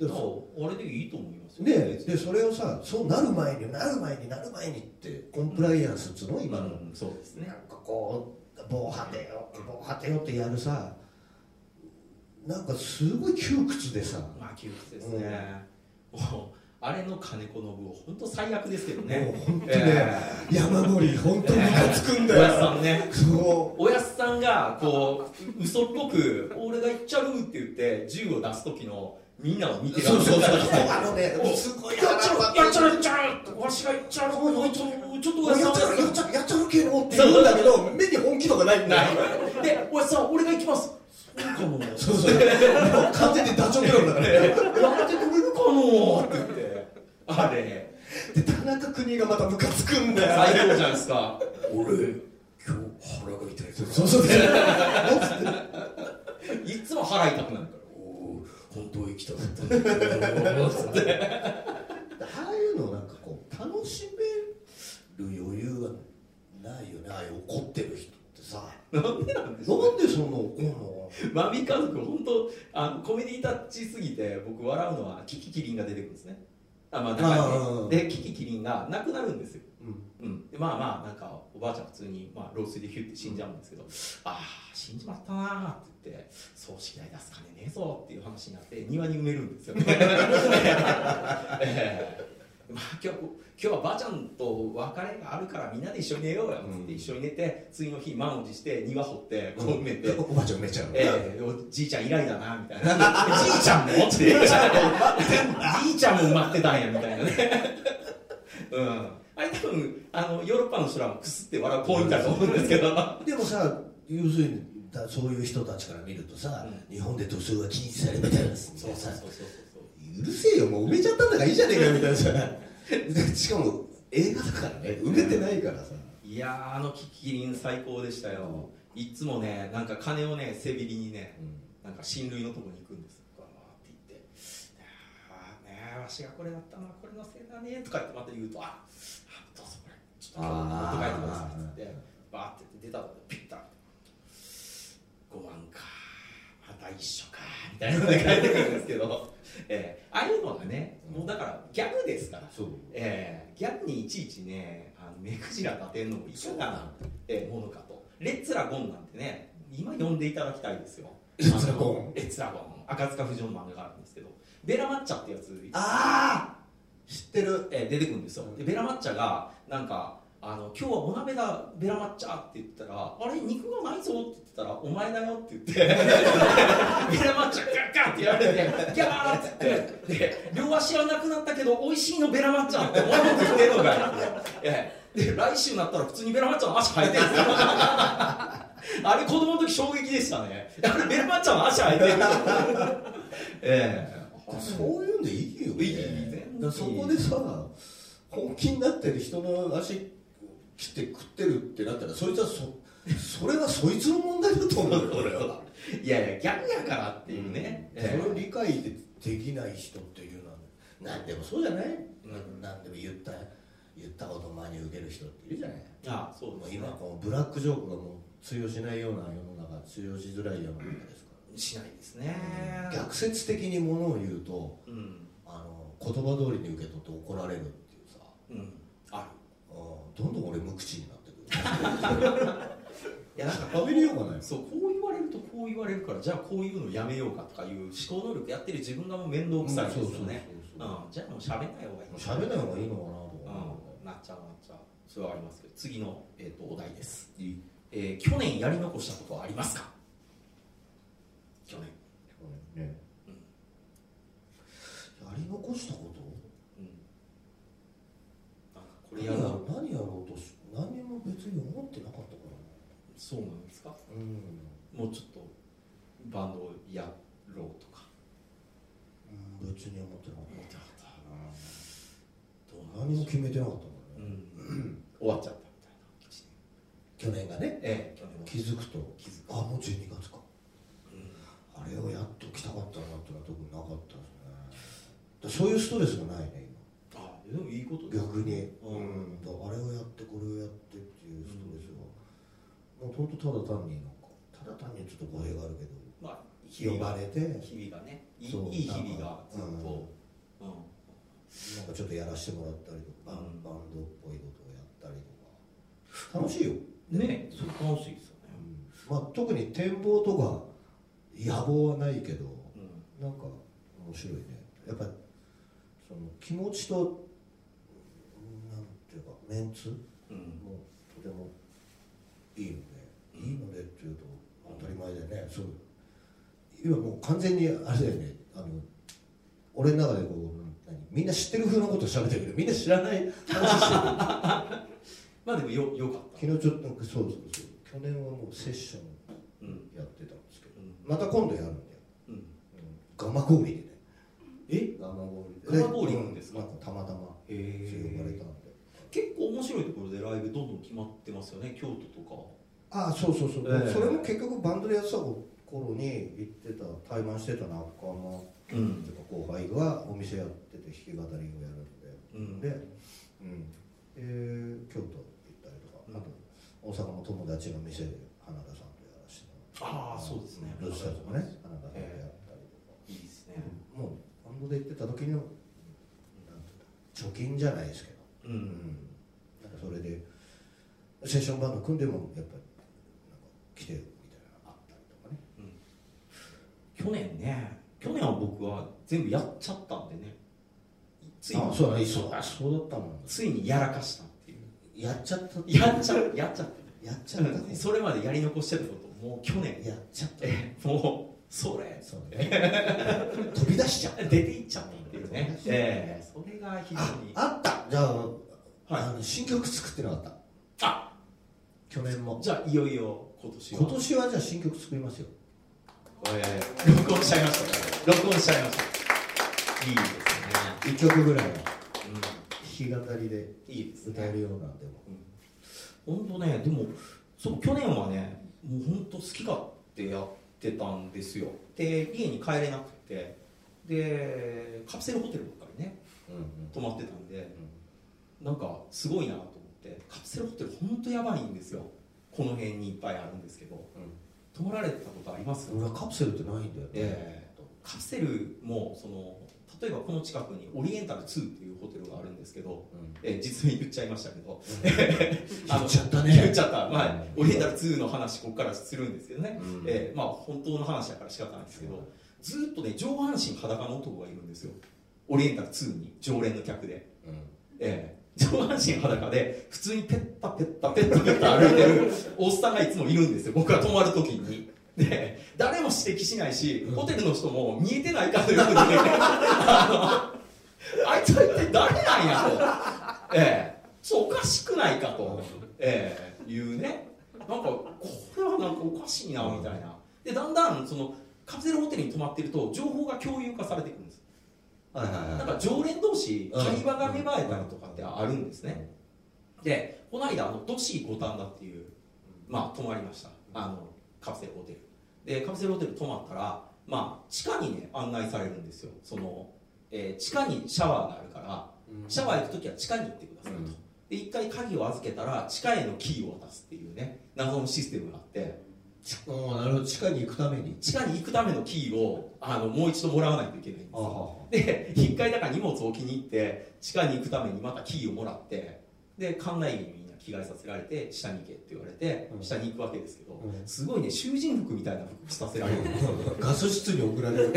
でそそうあれでいいと思いますよででそれをさそうなる前になる前になる前にってコンプライアンスっつうの？今の、うんそうですね。なんかこう防波堤よ防波堤よってやるさなんかすごい窮屈でさ、まあ窮屈ですね、あれの金子信夫本当最悪ですけどもうね本当ね、え山森本当にムカつくんだおやすさよ、んね。そおやすさんがこう嘘っぽく「俺が行っちゃる」って言って銃を出す時のみんなを見てる。うそうそうそう。やあのねおすごいっちゃる腹立つやっちゃるやっちゃるわしが行っちゃるおいちょちょっとおややっちゃすさんるやっちゃるやっちゃるけどって言う。んだけど目に本気とかないんだよ。ない。でおやすさん俺が行きます。そうかも。そうそう。もう完全にダチョウだから。やってくれるかのって言って。あれ。で田中邦衛がまたムカつくんだよ。最高じゃないですか。俺今日腹が痛い。そうそう。いつも腹痛くなる本当行きたかったああいうのなんかこう楽しめる余裕がないよね。ああいう。怒ってる人ってさなんでなんでしょう。ねなんでそんな怒るのマミ家族本当あのコメディタッチすぎて僕笑う。のはキキキリンが出てくるんですねあまあ中にあーねでキキキリンが亡くなるんですよ、う。んう。ん、でまあまあなんかおばあちゃん普通に、まあ、老衰でヒュッて死んじゃう。んですけど、ああ死んじまったなーってって葬式代出す金ねえぞっていう話になって庭に埋めるんですよ。ね、ええ。まあ、今日今日はばあちゃんと別れがあるからみんなで一緒に寝ようよっつって一緒に寝て次の日満を持して庭掘ってこう埋めて、おばあちゃん埋めちゃうの？ええ。おじいちゃん以来だなみたいな。じいちゃんもってじいちゃんも埋まってたんやみたいなね。うん。あれ多分あのヨーロッパの人らもくすって笑うポイントだと思うんですけど。でもさ要するにだそういう人たちから見るとさ、日本で塗装は禁止されてたんですみたいなさ。うるせえよもう埋めちゃったんだからいいじゃねえかよみたいなさ。しかも映画だからね埋めてないからさ。いやーあのキキリン最高でしたよ。いつもねなんか金をね背びりにねなんか親類のとこに行くんです。バーって言って「ああねえわしがこれだったなこれのせいだね」とかってまた言うと「ああどうぞこれ。ちょっと持って帰ってください」っつってバーって出たとこでピッタ5万かまた一緒かみたいなので帰ってくるんですけど、えーああいうのがねもうだからギャグですから。そう。えーギャグにいちいちねあの目くじら立てるのもいかがな、えーものかと。レッツラゴンなんてね今読んでいただきたいですよ。レッツラゴン。レッツラゴン。赤塚不二夫の漫画があるんですけどベラマッチャってやつああ知ってる？えー出てくるんですよ。でベラマッチャがなんかあの今日はお鍋だベラマッチャって言ったらあれ肉がないぞって言ってたらお前だよって言って ベラマッチャガッガッってやられてギャーって言ってで両足はなくなったけど美味しいのベラマッチャって思い込んで言ってるのか。よ、ええで来週になったら普通にベラマッチャの足生えてる。んですよあれ子供の時衝撃でしたね。あれベラマッチャの足生えてる。ええ。そういうんでいいよね。いいいい全然いいだからそこでさ本気になってる人の足切って食ってるってなったらそいつはそそれはそいつの問題だと思うよ俺は。いやいやギャグやからっていうね、ええ。それを理解でできない人っていうのは何でもそうじゃない、うん。何でも言った言ったこと真に受ける人っているじゃない？あそうね。今こうブラックジョークがもう通用しないような世の中通用しづらい世の中ですかしないですね。ら、逆説的にものを言うとうん。あの言葉通りに受け取って怒られるっていうさ。うんどんどん俺無口になってくる。る いやなんか食べれようがないそうこう言われるとこう言われるからじゃあこういうのやめようかとかいう思考能力やってる自分がもう面倒くさいですよね。じゃあもう喋んない方がいい。喋んない方がいいのかなとう。ん。なっちゃうなっちゃう。それはありますけど次の、えー、とお題です、いい。えー去年やり残したことはありますか？去年ね、うん。やり残したことこれ何や何やろうとし何にも別に思ってなかったから。そうなんですか？なうん。もうちょっとバンドをやろうとか。うん別に思ってなかった何も決めてなかったかう、らね、うん、終わっちゃったみたいな。一年去年がね。ええ去年は気づくと。気づく。あもう12月か。うん。あれをやっと来たかったなってのは特になかったですね。だそういうストレスがないねあでもいいこと逆に、ううん。あれをやってこれをやってっていうストレスが、もう本当ただ単になんか。ただ単にちょっと語弊があるけど。まあ日呼ばれて。日々がね。いい日々がずっと、うん。なんかちょっとやらせてもらったりとか、うん。バンドっぽいことをやったりとか。楽しいよ、ねそれ楽しいですよね。まあ、特に展望とか野望はないけどうん。なんか面白いね。やっぱその気持ちとメンツ？うん。もとてもいいので、いいのでっていうと当たり前でね。そう。今もう完全にあれだよね。あの俺の中でこう何？みんな知ってる風なこと喋ってるけどみんな知らない。話してるまあでもよよかった。昨日ちょっとそうそうそう。去年はもうセッションうんやってたんですけどうん。また今度やるんだよ、うん。うん、ガマゴーリでね。え？ガマゴーリガマゴーリなんですか？たまたま。へ呼ばれえた。んで結構面白いところでライブどんどん決まってますよね京都とか。ああそうそうそう、ええ。それも結局バンドでやってた頃に行ってた対マンしてた仲間うん。とか後輩がお店やってて弾き語りをやるんで、うん。で、うん。えー京都行ったりとか、うん。あと大阪の友達の店で花田さんとやらせてああそうですね。ルースターズもね花田さんとやったりとか、いいですね。もうバンドで行ってた時の貯金じゃないですけど、うんなんかそれでセッションバンド組んでもやっぱりなんか来てよみたいなのあったりとかね。去年ね去年は僕は全部やっちゃったんでね。ついに。あそうだねそうあそうだったもんついにやらかしたっていう。やっちゃったやっちゃやっちゃっやっちゃったたそれまでやり残してたこともう去年。やっちゃった。えもうそれ。そうね。飛び出しちゃった。出ていっちゃったっていうね。ええ。それが非常あに。あった。じゃあ,、はい。あの新曲作ってなかった。あ。去年も。じゃあいよいよ今年は。今年はじゃあ新曲作りますよ。これ録音しちゃいました。ね録音しちゃいました。いいですね。1曲ぐらいのう弾き語りでんいいですね。歌えるようなんでも。本当ねでもそう去年はねもう本当好き勝手やってたんですよ。で家に帰れなくてでカプセルホテルばっかりね泊まってたんでなんかすごいなと思ってカプセルホテル本当やばいんですよ。この辺にいっぱいあるんですけど。泊まられてたことあります？俺はカプセルってないんだよね、ええカプセルもその例えばこの近くにオリエンタル2っていうホテルがあるんですけど、うん。えー実名言っちゃいましたけど、言っちゃったね。言っちゃった、まあうん。オリエンタル2の話ここからするんですけどね、うん。えーまあ本当の話だから仕方ないんですけど、ずーっとね上半身裸の男がいるんですよ。オリエンタル2に常連の客で、えー上半身裸で普通にペッタペッタペッタペッタ歩いてる おっさんがいつもいるんですよ。僕が泊まる時に。で誰も指摘しないし、ホテルの人も見えてないかのように あのあいつは一体誰なんやと、ええ。そうおかしくないかと、ええ。いうね。なんかこれはなんかおかしいなみたいな。でだんだんそのカプセルホテルに泊まってると情報が共有化されていくんです。はいはいはい。なんか常連同士うん。会話が芽生えたりとかってあるんですね。でこの間あのドシー五反田っていうまあ泊まりました。あのカプセルホテル。でカプセルホテル泊まったらまあ地下にね案内されるんですよ。その、えー地下にシャワーがあるからシャワー行く時は地下に行ってくださいと、うん。で一回鍵を預けたら地下へのキーを渡すっていうね謎のシステムがあってうんなるほど地下に行くために。地下に行くためのキーをあのもう一度もらわないといけないんですで一回だから荷物を置きに行って地下に行くためにまたキーをもらってで館内着に着替えさせられて下に行けって言われてうん。下に行くわけですけど、うん。すごいね囚人服みたいな服着させられるん。ですよガス室に送られる。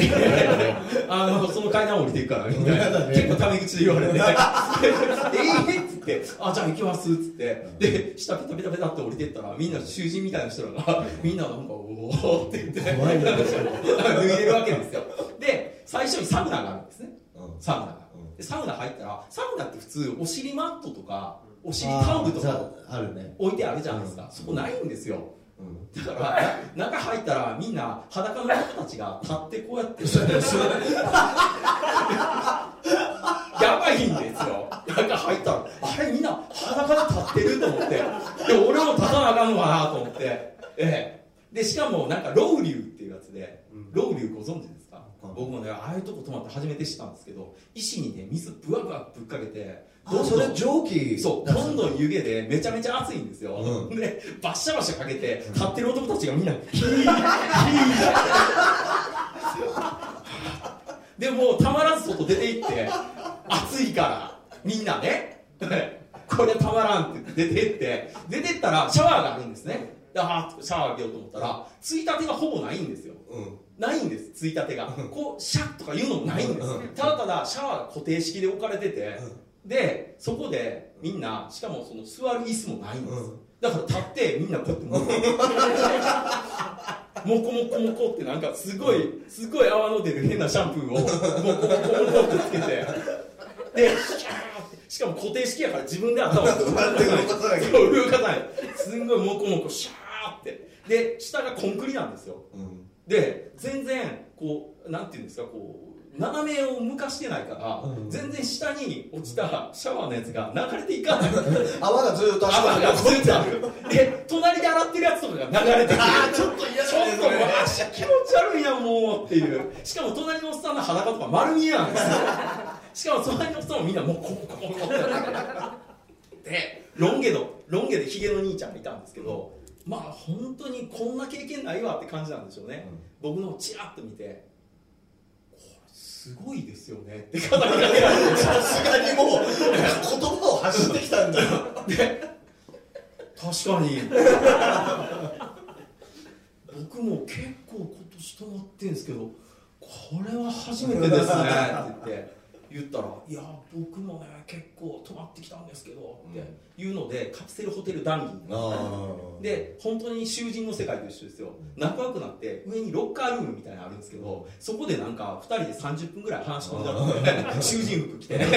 あのその階段降りていくからみたいな、結構タメ口で言われて。えーっつってあじゃあ行きますっつってで下ペタペタペタって降りてったらみんな囚人みたいな人らがみんななんかおおって言って。脱いでるわけですよ。で最初にサウナがあるんですね。うん。サウナが。サウナ入ったらサウナって普通お尻マットとかお尻タオルとかああるね。置いてあるじゃないですか、うん。そこないんですよ。うん。だから 中入ったらみんな裸の人たちが立ってこうやって。やばいんですよ。中入ったらあれみんな裸で立ってると思って。で俺も立たなあかんのかなと思って。ええ。でしかもなんかロウリュウっていうやつでうん。ロウリュウご存知です？か、うん僕もねああいうとこ泊まって初めて知ったんですけど石にね水ブワブワぶっかけてあそれ蒸気？そうどんどん湯気でめちゃめちゃ熱いんですよ、うん。でバッシャバシャかけて立ってる男たちがみんな ヒーヒーでもうたまらず外出て行って暑いからみんなねこれたまらんって出て行って出てったらシャワーがあるんですねであーシャワー浴びようと思ったらついたてがほぼないんですようんないんですついたてが。こうシャッとかいうのもないんです。うん。ただただシャワーが固定式で置かれててでそこでみんなしかもその座る椅子もないんです。うん。だから立ってみんなこうやってもこもこもこってなんかすごいすごい泡の出る変なシャンプーをもこもこもこってつけて。でシャーしかも固定式やから自分で頭を動かさない動かない。すんごいもこもこシャーって。で下がコンクリなんですよ。うんで全然こうなんていうんですかこう斜めを向かしてないから、うん。全然下に落ちたシャワーのやつが流れていかない。泡がずっと泡がずっとある。で隣で洗ってるやつとかが流れてくる。あーちょっと嫌ちょっと足気持ち悪いなもうっていう。しかも隣のおっさんの裸とか丸見えなん。ですよしかも隣のおっさんもみんなもうこうこうこうってでロン毛のロン毛でヒゲの兄ちゃんがいたんですけどまあ本当にこんな経験ないわって感じなんでしょうね、僕のをチラッと見てこれすごいですよね。って語りかけられてさすがにもう言葉を発してきたんだよ。で確確かに。僕も結構今年泊まってんですけどこれは初めてですねって言って言ったら「いや僕もね結構泊まってきたんですけど」っていうのでカプセルホテル談義で本当に囚人の世界と一緒ですよ。仲良くなって上にロッカールームみたいなのあるんですけどそこでなんか2人で30分ぐらい話し込んじゃって 囚人服着て。だっ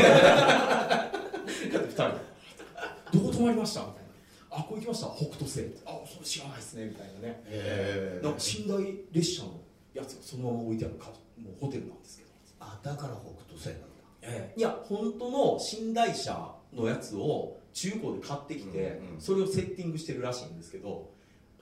て2人。でどこ泊まりましたみたいな。あここ行きました。北斗星。あそれ知らないですね。みたいなね。へなんか寝台列車のやつがそのまま置いてあるかもうホテルなんですけど。あだから北斗星ないや本当の寝台車のやつを中古で買ってきて、うんうんそれをセッティングしてるらしいんですけど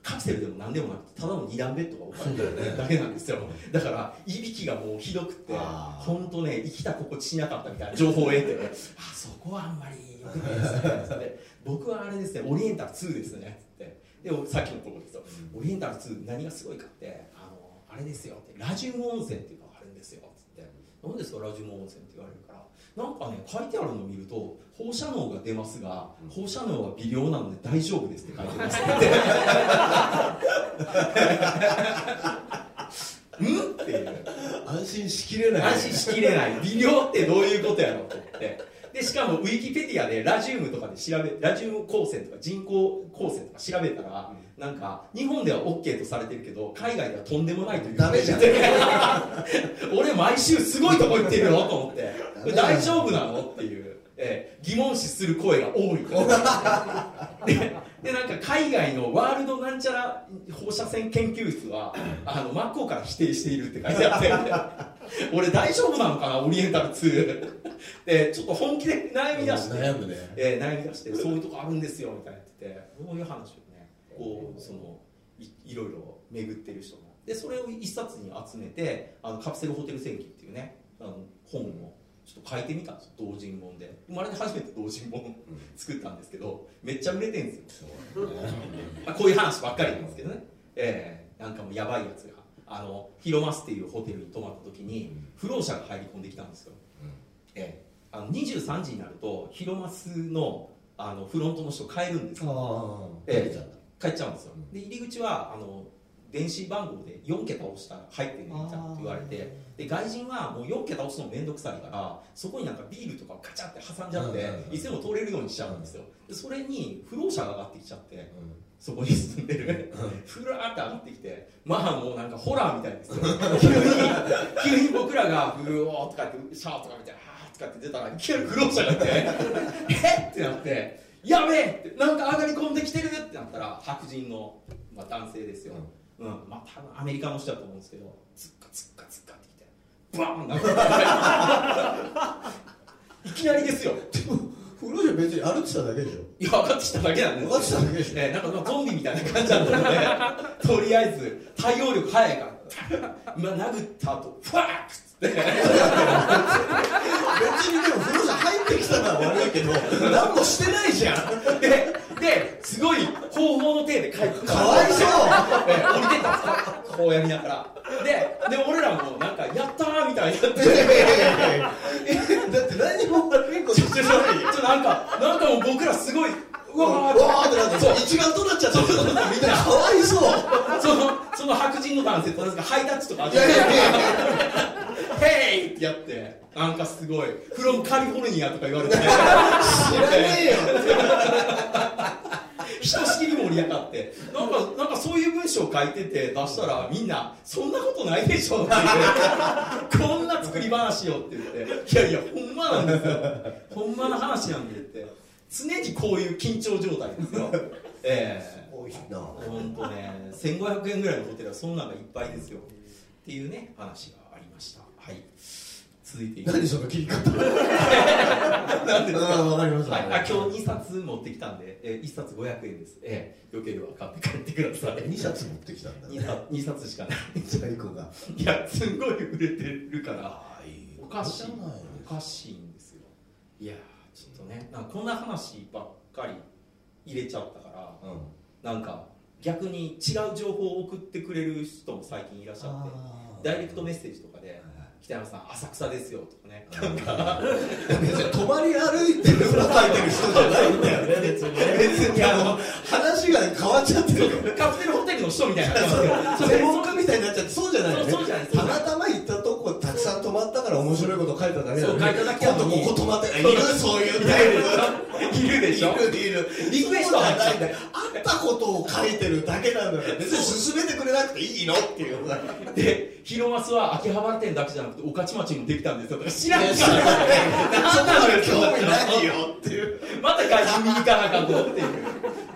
カプセルでも何でもなくてただの2段ベッドが置かれてるだけなんですよ。だからいびきがもうひどくて本当ね生きた心地しなかったみたいな情報を得てあそこはあんまり良くないですね僕はあれですねオリエンタル2ですね。つって。でさっきのとこですよ、オリエンタル2何がすごいかってあのあれですよ。って。ラジウム温泉っていうのがあるんですよ。つって。何ですかラジウム温泉って言われるからなんかね書いてあるのを見ると放射能が出ますが放射能は微量なので大丈夫ですって書いてます。うん？っていう。安心しきれない。安心しきれない。微量ってどういうことやろうと思って。でしかもウィキペディアでラジウムとかで調べラジウム光線とか人工光線とか調べたら、なんか日本では OK とされてるけど海外ではとんでもないという。ダメじゃん。俺毎週すごいとこ行ってるよと思って。大丈夫なの？っていう、えー疑問視する声が多い。ででなんか海外のワールドなんちゃら放射線研究室はあの真っ向から否定しているって書いてあって。俺大丈夫なのかな？オリエンタル2でちょっと本気で悩み出して、悩むね。えー悩み出してそういうとこあるんですよみたいな言ってて。そういう話？をねこうそのいいろいろ巡ってる人もでそれを一冊に集めてあのカプセルホテル戦記っていうねあの本をちょっと書いてみたんですよ。同人本で。生まれて初めて同人本作ったんですけどめっちゃ売れてんですよ、まあ、こういう話ばっかりなんですけどね。ええなんかもうやばいやつが。あの広マスっていうホテルに泊まった時に不老者が入り込んできたんですよ、ええ。あの23時になると広マスのあのフロントの人帰るんですよ。ええ帰っちゃうんですよ。で入り口はあの電子番号で4桁押したら入ってねみたいなって言われてで外人はもう4桁押すの面倒くさいからそこになんかビールとかをカチャって挟んじゃってうんうんうん。いつでも通れるようにしちゃうんですよ。でそれに不老者が上がってきちゃってうそこに住んでる。ふらーって上がってきてまあもうなんかホラーみたいですよ。急に急に僕らが「ブオー」とかってシャーとか見て「あー」とかって出たらいきなり不老者がいて「えっ?」ってなって「やべえ!」ってなんか上がり込んできてるってなったら白人の、まあ、男性ですよ、うん。まあ多分アメリカの人だと思うんですけどツッカツッカツッカってきてバーンなんか。いきなりですよ。んフロージ別に歩いてただけでしょ？いや上がってきただけなんです上がってきただけでしょ？えーなんかまあゾンビみたいな感じだったので とりあえず対応力早いからまあ殴った後ファーッつって。別にでもフロージ入ってきたのは悪いけど何もしてないじゃん。でですごい方法の手で帰ってかわいそう。えー降りてったんですよ。こうやりながら。でで俺らもなんかやったーみたいになって。いやいやいやいやだって何も悪いことちょちょちょちょなんかなんかもう僕らすごいうわーって。なってそう。一丸となっちゃった。みんなかわいそう。そのその白人の男性となんかハイタッチとかいやいやいやヘイ！ってやってなんかすごい「フロムカリフォルニア」とか言われて。知らねえよ。ひとしきり盛り上がって。なんかなんかそういう文章を書いてて出したらみんな「そんなことないでしょ」って言って こんな作り話よって言って「いやいやほんまなんですよ。ほんまの話なんで」って。常にこういう緊張状態ですよ。ええ。多いな。本当ね1500円ぐらいのホテルはそんなのがいっぱいですよ。っていうね話がはい。続いていきます。何その切り方。なんでですわかりました。はい、あ今日2冊持ってきたんで、え1冊500円です、ええ、よければ買って帰ってください。2冊持ってきたんだね。2, 冊2冊しかない。最高が。いやすごい売れてるからおかしい。おかしいんですよ。いやちょっとねなんかこんな話ばっかり入れちゃったからうん。なんか逆に違う情報を送ってくれる人も最近いらっしゃってダイレクトメッセージとかで北山さん浅草ですよとかね。別に 泊まり歩いてるの書いてる人じゃないんだよね。別にね。別にあの話が変わっちゃってる。よカプセルホテルの人みたいな。専門家みたいになっちゃってそうじゃないよね。そうそうじゃない。たまたま行ったさん泊まったから面白いこと書いただけだよね。そう書いただけなここ泊まっているそういうタイプ。いるでしょ。いるいるリクエストそう入っちゃう。じゃないんだ。よあったことを書いてるだけなんだから別に進めてくれなくていいのっていうさで広松は秋葉原店だけじゃなくて御徒町にもできたんですよ。知らんからそんなの興味ないよっていう。また外人見に行かなあかんとっていう。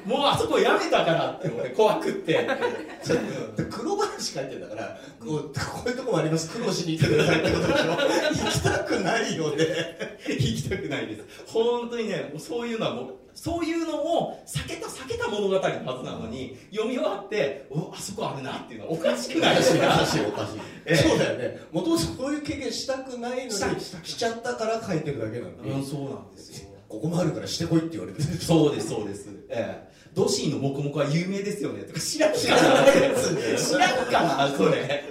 もうあそこやめたからって俺怖くって。で黒話書いてんだからこうこういうとこもあります。苦労しに行ってくださいってことでしょ行きたくないよね。行きたくないです。本当にねそういうのはもうそういうのを避けた避けた物語のはずなのに読み終わっておあそこあるなっていうのはおかしくないしおかしいおかしい、ええ。そうだよね。もともとそういう経験したくないのにしちゃったから書いてるだけなのに、うんそうなんですよ。ここもあるからしてこいって言われてる。そうですそうです。ええドシーのモコモコは有名ですよねとか知らんかな知らんかなそれ。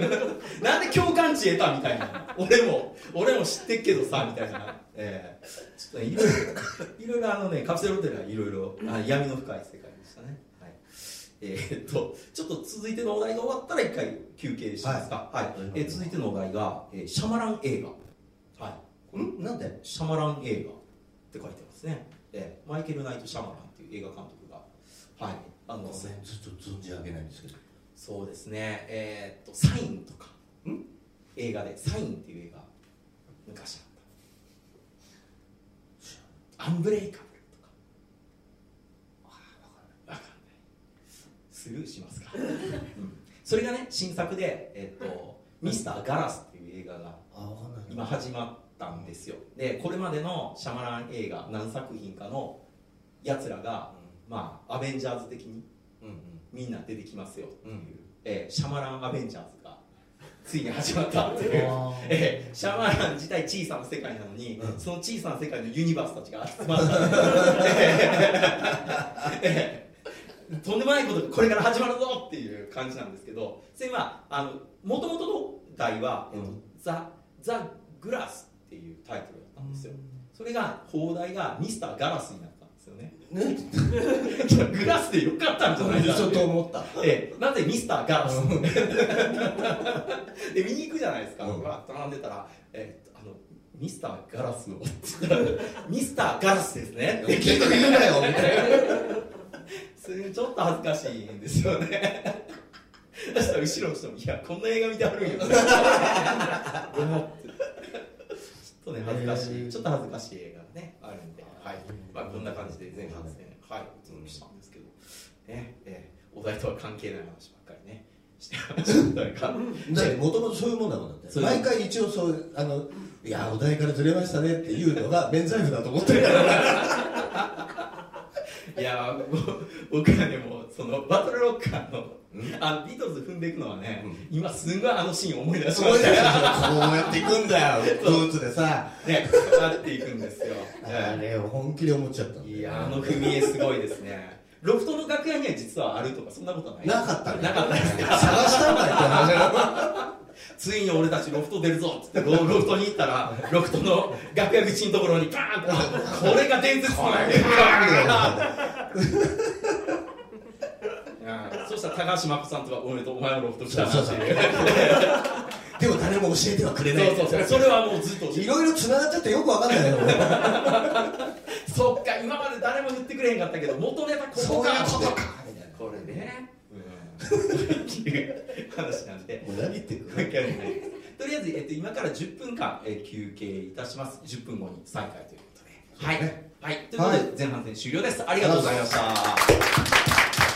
なんで共感値得たみたいな俺も。俺も知ってっけどさみたいな。ええ。ちょっとねいろいろいろいろあのねカプセルホテルはいろいろあ闇の深い世界でしたね。はい。えーっとちょっと続いてのお題が終わったら一回休憩しますか。はい、えー続いてのお題が、えーシャマラン映画。はい。ん？なんで？シャマラン映画って書いてますね、えーマイケル・ナイト・シャマランっていう映画監督がはい。あのっと存じ上げないんですけど。そうですね。えーっとサインとか。ん？映画でサインっていう映画昔あった。アンブレイカブルとか。わかんない。スルーしますか、うん。それがね新作で、えーっとミスター・ガラスっていう映画があわかんない。今始まったんですよ。でこれまでのシャマラン映画何作品かのやつらが、まあアベンジャーズ的にうんうん。みんな出てきますよっていう、うん。えーシャマランアベンジャーズがついに始まったっていう。えーシャマラン自体小さな世界なのに、うん。その小さな世界のユニバースたちが集まった、えーとんでもないことがこれから始まるぞっていう感じなんですけどそれはあのもともとの題は、えっとうん。ザ・ザ・グラスっていうタイトルだったんですよ、それが放題がミスター・ガラスになった。んですよね。ねいやグラスでよかったんじゃないかちょっと思った。ええ、なぜミスターガラス？で見に行くじゃないですか、うん。と並んでたら、えーあのミスターガラスをって言ったらミスターガラスですね。って結局言うなよみたいな。それちょっと恥ずかしいんですよね。そしたら後ろの人も「いやこんな映画見てはるんよ 」ちょっとね恥ずかしい、ちょっと恥ずかしい映画がねあるんで、はい。まあ、こんな感じで前半戦はい。お届けしたんですけど。ねえーお題とは関係ない話ばっかりねしてましたもともとそういうもんだもんだって。毎回一応そうあのいやお題からずれましたねっていうのが免罪符だと思ってるから。いや僕はねもうそのバトルロッカーのあのビートルズ踏んでいくのはね、今すごいあのシーン思い出しました。そうやねこうやっていくんだよ ブーツでさ。ねなっていくんですよ、あれを本気で思っちゃったいやあの踏み絵すごいですね。ロフトの楽屋には実はあるとかそんなことない。なかったね。なかったです。か探したんだよって話。ついに俺たちロフト出るぞっつってロロフトに行ったらロフトの楽屋口のところにバーンとこれが伝説の。楽屋そしたら高橋真子さんとかおめでとうお前のロフト来たなっていう。でも誰も教えてはくれない。そうそうそう。それはもうずっといろいろ繋がっちゃってよくわかんないよ俺 そっか今まで誰も言ってくれへんかったけど元ネタここかそういうことか。みたいなこれね。うん。っていう話なんで。もう何言ってるわかんないとりあえず、えっと、今から10分間、えー休憩いたします。10分後に再開ということで。はい、はい、ということで、前半戦終了です。ありがとうございました